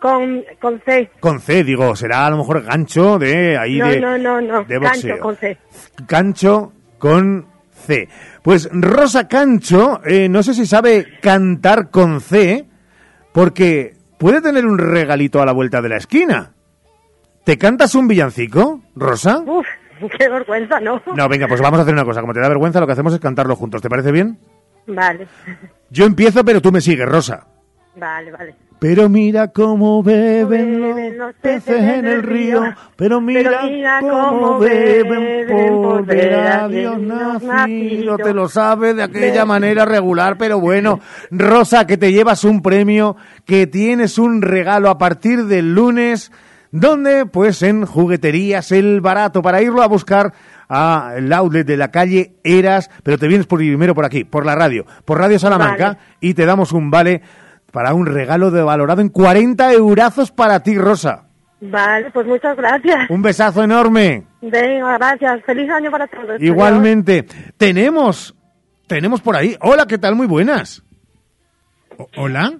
con, con C. Con C, digo. Será a lo mejor gancho de ahí no, de... no, no, no. de Cancho boxeo. con C. Cancho con C. Pues Rosa Cancho, eh, no sé si sabe cantar con C, porque puede tener un regalito a la vuelta de la esquina. ¿Te cantas un villancico, Rosa? Uf, qué vergüenza, ¿no? No, venga, pues vamos a hacer una cosa. Como te da vergüenza, lo que hacemos es cantarlo juntos. ¿Te parece bien? Vale, Yo empiezo, pero tú me sigues, Rosa. vale, vale. Pero mira cómo beben los Beben los peces en el río. Pero mira, Pero mira cómo beben beben por ver a Dios Dios nacido. nacido. Te lo sabes de aquella Beben. manera regular, pero bueno. Rosa, que te llevas un premio, que tienes un regalo a partir del lunes. ¿Dónde? Pues en Jugueterías El Barato, para irlo a buscar al outlet de la calle Eras, pero te vienes por primero por aquí, por la radio, por Radio Salamanca, Vale. y te damos un vale para un regalo de valorado en 40 eurazos para ti, Rosa. Vale, pues muchas gracias. Un besazo enorme. Venga, gracias. Feliz año para todos. Igualmente. Tenemos, tenemos por ahí. Hola, ¿qué tal? Muy buenas. O- Hola.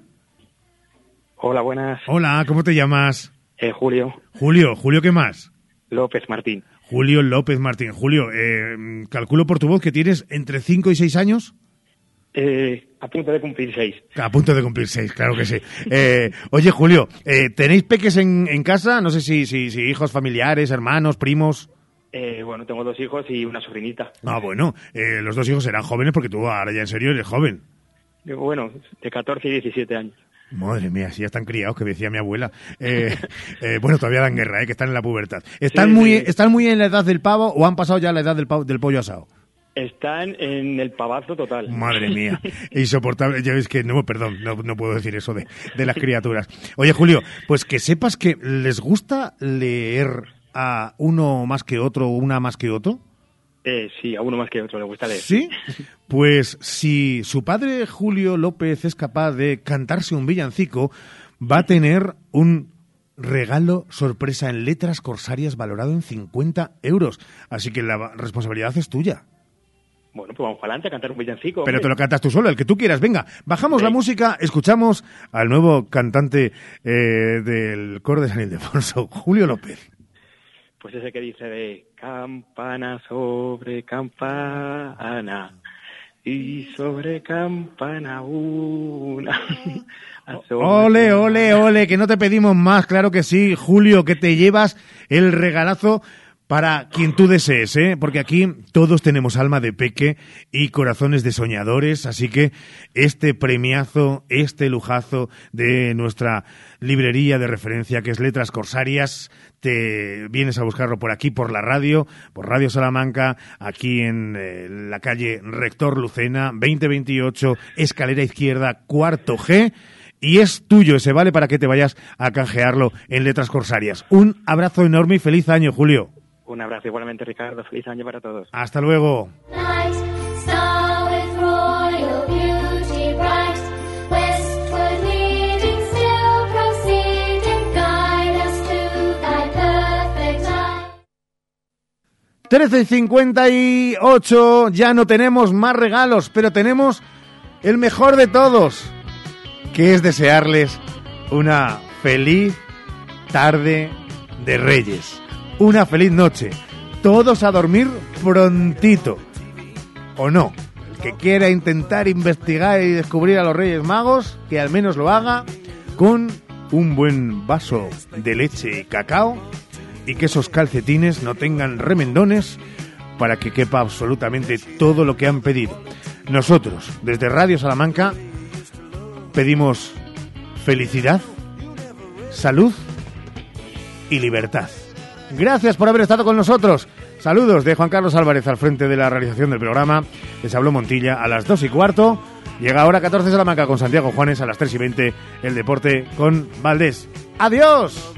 Hola, buenas. Hola, ¿cómo te llamas? Eh, Julio Julio, Julio, ¿qué más? López Martín. Julio López Martín. Julio, eh, calculo por tu voz que tienes entre 5 y 6 años. Eh, a punto de cumplir seis. A punto de cumplir seis, claro que sí. Eh, oye, Julio, eh, ¿tenéis peques en, en casa? No sé si, si, si hijos familiares, hermanos, primos. Eh, bueno, tengo dos hijos y una sobrinita. Ah, bueno, eh, los dos hijos serán jóvenes porque tú ahora ya en serio eres joven. Bueno, de 14 y 17 años. Madre mía, si ya están criados, que decía mi abuela. Eh, bueno, todavía dan guerra, eh, que están en la pubertad. ¿Están, Sí, muy, sí. ¿Están muy en la edad del pavo o han pasado ya la edad del, pavo- del pollo asado? Están en el pavazo total. Madre mía, insoportable. Ya ves que, no, perdón, no, no puedo decir eso de, de las criaturas. Oye, Julio, pues que sepas que les gusta leer a uno más que otro o una más que otro. Eh, sí, a uno más que otro le gusta leer. ¿Sí? Pues si su padre Julio López es capaz de cantarse un villancico, va a tener un regalo sorpresa en letras corsarias valorado en 50 euros. Así que la responsabilidad es tuya. Bueno, pues vamos para adelante a cantar un villancico. Pero hombre. te lo cantas tú solo, el que tú quieras. Venga, bajamos la música, escuchamos al nuevo cantante eh, del coro de San Ildefonso, Julio López. Pues ese que dice de campana sobre campana y sobre campana una. Ole, ole, ole, que no te pedimos más, claro que sí, Julio, que te llevas el regalazo para quien tú desees, ¿eh? Porque aquí todos tenemos alma de peque y corazones de soñadores, así que este premiazo, este lujazo de nuestra librería de referencia que es Letras Corsarias, te vienes a buscarlo por aquí, por la radio, por Radio Salamanca, aquí en eh, la calle Rector Lucena, 2028, escalera izquierda, cuarto G. Y es tuyo ese vale para que te vayas a canjearlo en Letras Corsarias. Un abrazo enorme y feliz año, Julio. Un abrazo igualmente, Ricardo. Feliz año para todos. Hasta luego. Perfect eye. 13 y 58, ya no tenemos más regalos, pero tenemos el mejor de todos, que es desearles una feliz tarde de Reyes, una feliz noche, todos a dormir prontito, o no, el que quiera intentar investigar y descubrir a los Reyes Magos, que al menos lo haga con un buen vaso de leche y cacao y que esos calcetines no tengan remendones para que quepa absolutamente todo lo que han pedido. Nosotros, desde Radio Salamanca, pedimos felicidad, salud y libertad. Gracias por haber estado con nosotros. Saludos de Juan Carlos Álvarez al frente de la realización del programa. Les habló Montilla a las 2 y cuarto. Llega ahora 14 Salamanca con Santiago Juanes a las 3 y 20 el deporte con Valdés. ¡Adiós!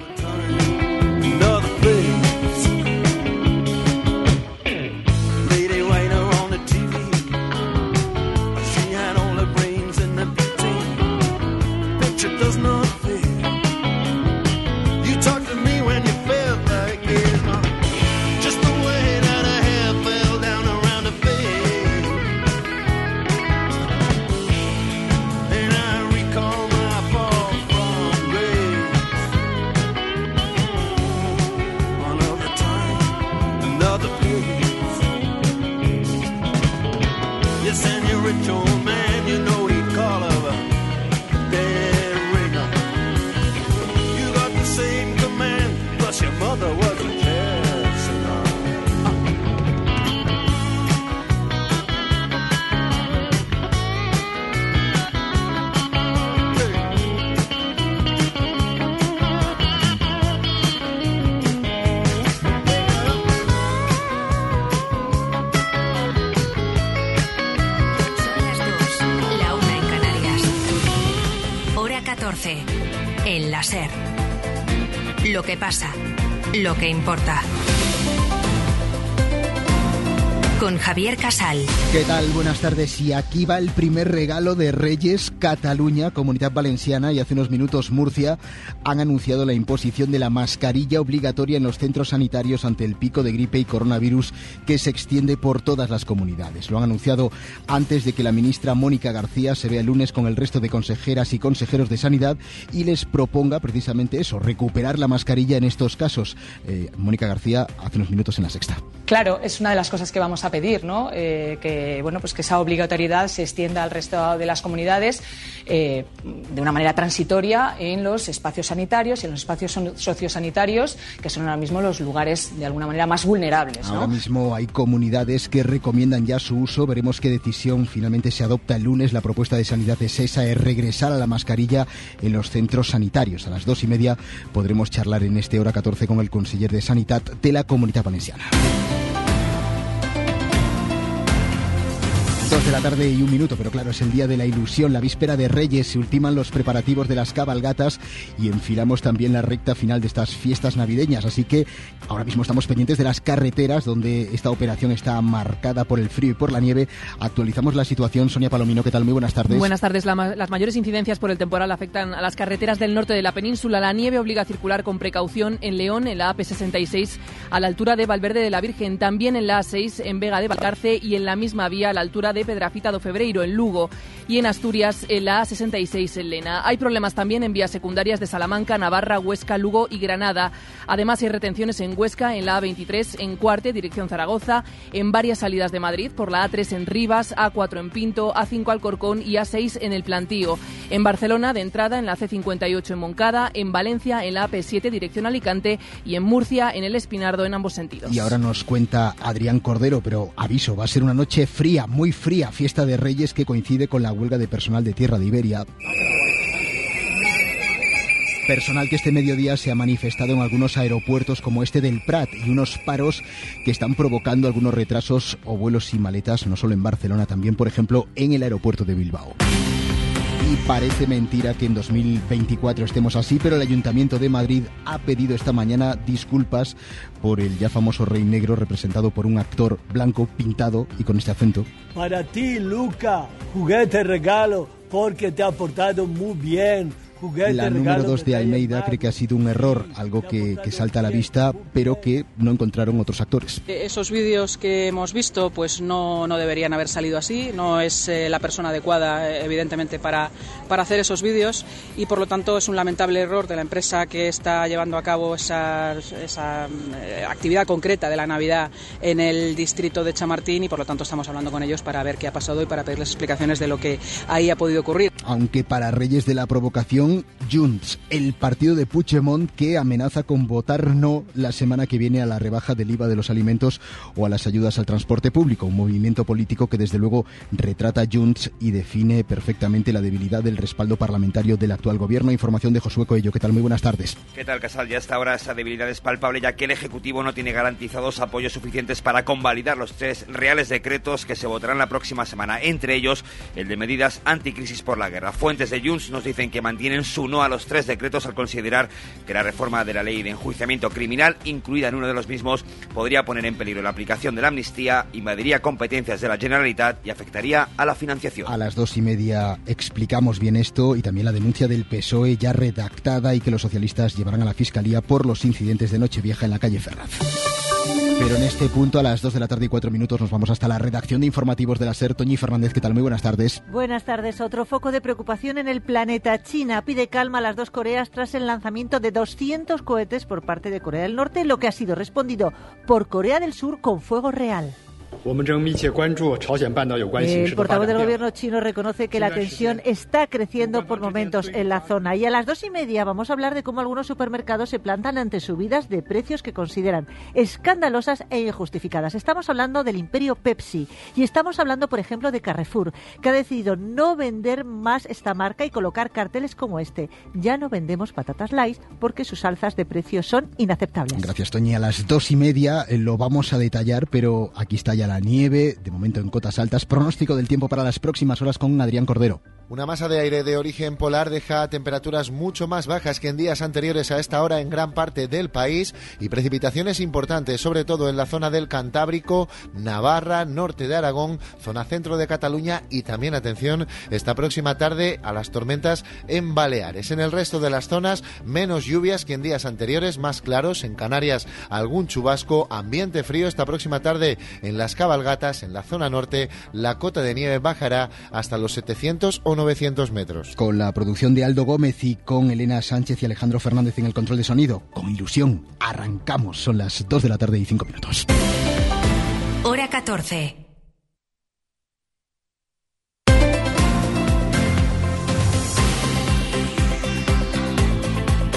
Importa. Con Javier Casal. ¿Qué tal? Buenas tardes. Y aquí va el primer regalo de Reyes. Cataluña, Comunidad Valenciana y hace unos minutos Murcia han anunciado la imposición de la mascarilla obligatoria en los centros sanitarios ante el pico de gripe y coronavirus que se extiende por todas las comunidades. Lo han anunciado antes de que la ministra Mónica García se vea el lunes con el resto de consejeras y consejeros de sanidad y les proponga precisamente eso, recuperar la mascarilla en estos casos. Eh, Mónica García hace unos minutos en la sexta. Claro, es una de las cosas que vamos a pedir, ¿no? Eh, que bueno, pues que esa obligatoriedad se extienda al resto de las comunidades eh, de una manera transitoria en los espacios sanitarios y en los espacios sociosanitarios, que son ahora mismo los lugares de alguna manera más vulnerables. Ahora mismo hay comunidades que recomiendan ya su uso. Veremos qué decisión finalmente se adopta el lunes. La propuesta de sanidad es esa, es regresar a la mascarilla en los centros sanitarios. A las dos y media podremos charlar en este hora 14 con el conseller de Sanidad de la Comunidad Valenciana. De la tarde y un minuto, pero claro, es el día de la ilusión, la víspera de Reyes, se ultiman los preparativos de las cabalgatas y enfilamos también la recta final de estas fiestas navideñas, así que ahora mismo estamos pendientes de las carreteras donde esta operación está marcada por el frío y por la nieve. Actualizamos la situación, Sonia Palomino, ¿qué tal? Muy buenas tardes. Buenas tardes. La las mayores incidencias por el temporal afectan a las carreteras del norte de la península. La nieve obliga a circular con precaución en León, en la AP66, a la altura de Valverde de la Virgen, también en la A6, en Vega de Valcarce y en la misma vía a la altura de Pedrafita do Febreiro, en Lugo, y en Asturias, en la A66, en Lena. Hay problemas también en vías secundarias de Salamanca, Navarra, Huesca, Lugo y Granada. Además, hay retenciones en Huesca, en la A23, en Cuarte, dirección Zaragoza, en varias salidas de Madrid, por la A3 en Rivas, A4 en Pinto, A5 Alcorcón y A6 en el Plantío. En Barcelona, de entrada, en la C58 en Moncada, en Valencia, en la AP7, dirección Alicante, y en Murcia, en el Espinardo, en ambos sentidos. Y ahora nos cuenta Adrián Cordero, pero aviso, va a ser una noche fría, muy fría, fiesta de Reyes que coincide con la huelga de personal de Tierra de Iberia. Personal que este mediodía se ha manifestado en algunos aeropuertos como este del Prat y unos paros que están provocando algunos retrasos o vuelos sin maletas, no solo en Barcelona, también, por ejemplo, en el aeropuerto de Bilbao. Y parece mentira que en 2024 estemos así, pero el Ayuntamiento de Madrid ha pedido esta mañana disculpas por el ya famoso Rey Negro representado por un actor blanco pintado y con este acento. Para ti, Luca, juguete regalo, porque te ha portado muy bien. La número regalo 2 de Almeida cree que ha sido un error, algo que, que salta a la vista, pero que no encontraron otros actores. Eh, Esos vídeos que hemos visto pues no, no deberían haber salido así, no es eh, la persona adecuada eh, evidentemente para, para hacer esos vídeos y por lo tanto es un lamentable error de la empresa que está llevando a cabo esa, esa eh, actividad concreta de la Navidad en el distrito de Chamartín y por lo tanto estamos hablando con ellos para ver qué ha pasado y para pedirles explicaciones de lo que ahí ha podido ocurrir. Aunque para Reyes de la Provocación, Junts, el partido de Puigdemont que amenaza con votar no la semana que viene a la rebaja del IVA de los alimentos o a las ayudas al transporte público, un movimiento político que desde luego retrata Junts y define perfectamente la debilidad del respaldo parlamentario del actual gobierno. Información de Josué Coello, ¿qué tal? Muy buenas tardes. ¿Qué tal, Casal? Ya hasta ahora esa debilidad es palpable ya que el Ejecutivo no tiene garantizados apoyos suficientes para convalidar los tres reales decretos que se votarán la próxima semana, entre ellos el de medidas anticrisis por la guerra. Fuentes de Junts nos dicen que mantienen mantienen su no a los tres decretos al considerar que la reforma de la ley de enjuiciamiento criminal, incluida en uno de los mismos, podría poner en peligro la aplicación de la amnistía, invadiría competencias de la Generalitat y afectaría a la financiación. A las dos y media explicamos bien esto y también la denuncia del PSOE ya redactada y que los socialistas llevarán a la Fiscalía por los incidentes de Nochevieja en la calle Ferraz. Pero en este punto, a las 2 de la tarde y 4 minutos, nos vamos hasta la redacción de informativos de la SER. Toñi Fernández, ¿qué tal? Muy buenas tardes. Buenas tardes. Otro foco de preocupación en el planeta. China pide calma a las dos Coreas tras el lanzamiento de 200 cohetes por parte de Corea del Norte, lo que ha sido respondido por Corea del Sur con fuego real. El portavoz del gobierno chino reconoce que la tensión está creciendo por momentos en la zona. Y a las dos y media vamos a hablar de cómo algunos supermercados se plantan ante subidas de precios que consideran escandalosas e injustificadas. Estamos hablando del imperio Pepsi y estamos hablando, por ejemplo, de Carrefour, que ha decidido no vender más esta marca y colocar carteles como este. Ya no vendemos patatas light porque sus alzas de precios son inaceptables. Gracias, Toñi. A las dos y media eh, lo vamos a detallar, pero aquí está la nieve, de momento en cotas altas. Pronóstico del tiempo para las próximas horas con Adrián Cordero. Una masa de aire de origen polar deja temperaturas mucho más bajas que en días anteriores a esta hora en gran parte del país y precipitaciones importantes, sobre todo en la zona del Cantábrico, Navarra, norte de Aragón, zona centro de Cataluña y también, atención, esta próxima tarde a las tormentas en Baleares. En el resto de las zonas, menos lluvias que en días anteriores, más claros. En Canarias, algún chubasco, ambiente frío esta próxima tarde en las cabalgatas, en la zona norte, la cota de nieve bajará hasta los 700 o 900 metros. Con la producción de Aldo Gómez y con Elena Sánchez y Alejandro Fernández en el control de sonido, con ilusión, arrancamos. Son las 2 de la tarde y 5 minutos. Hora 14.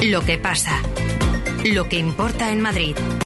Lo que pasa. Lo que importa en Madrid.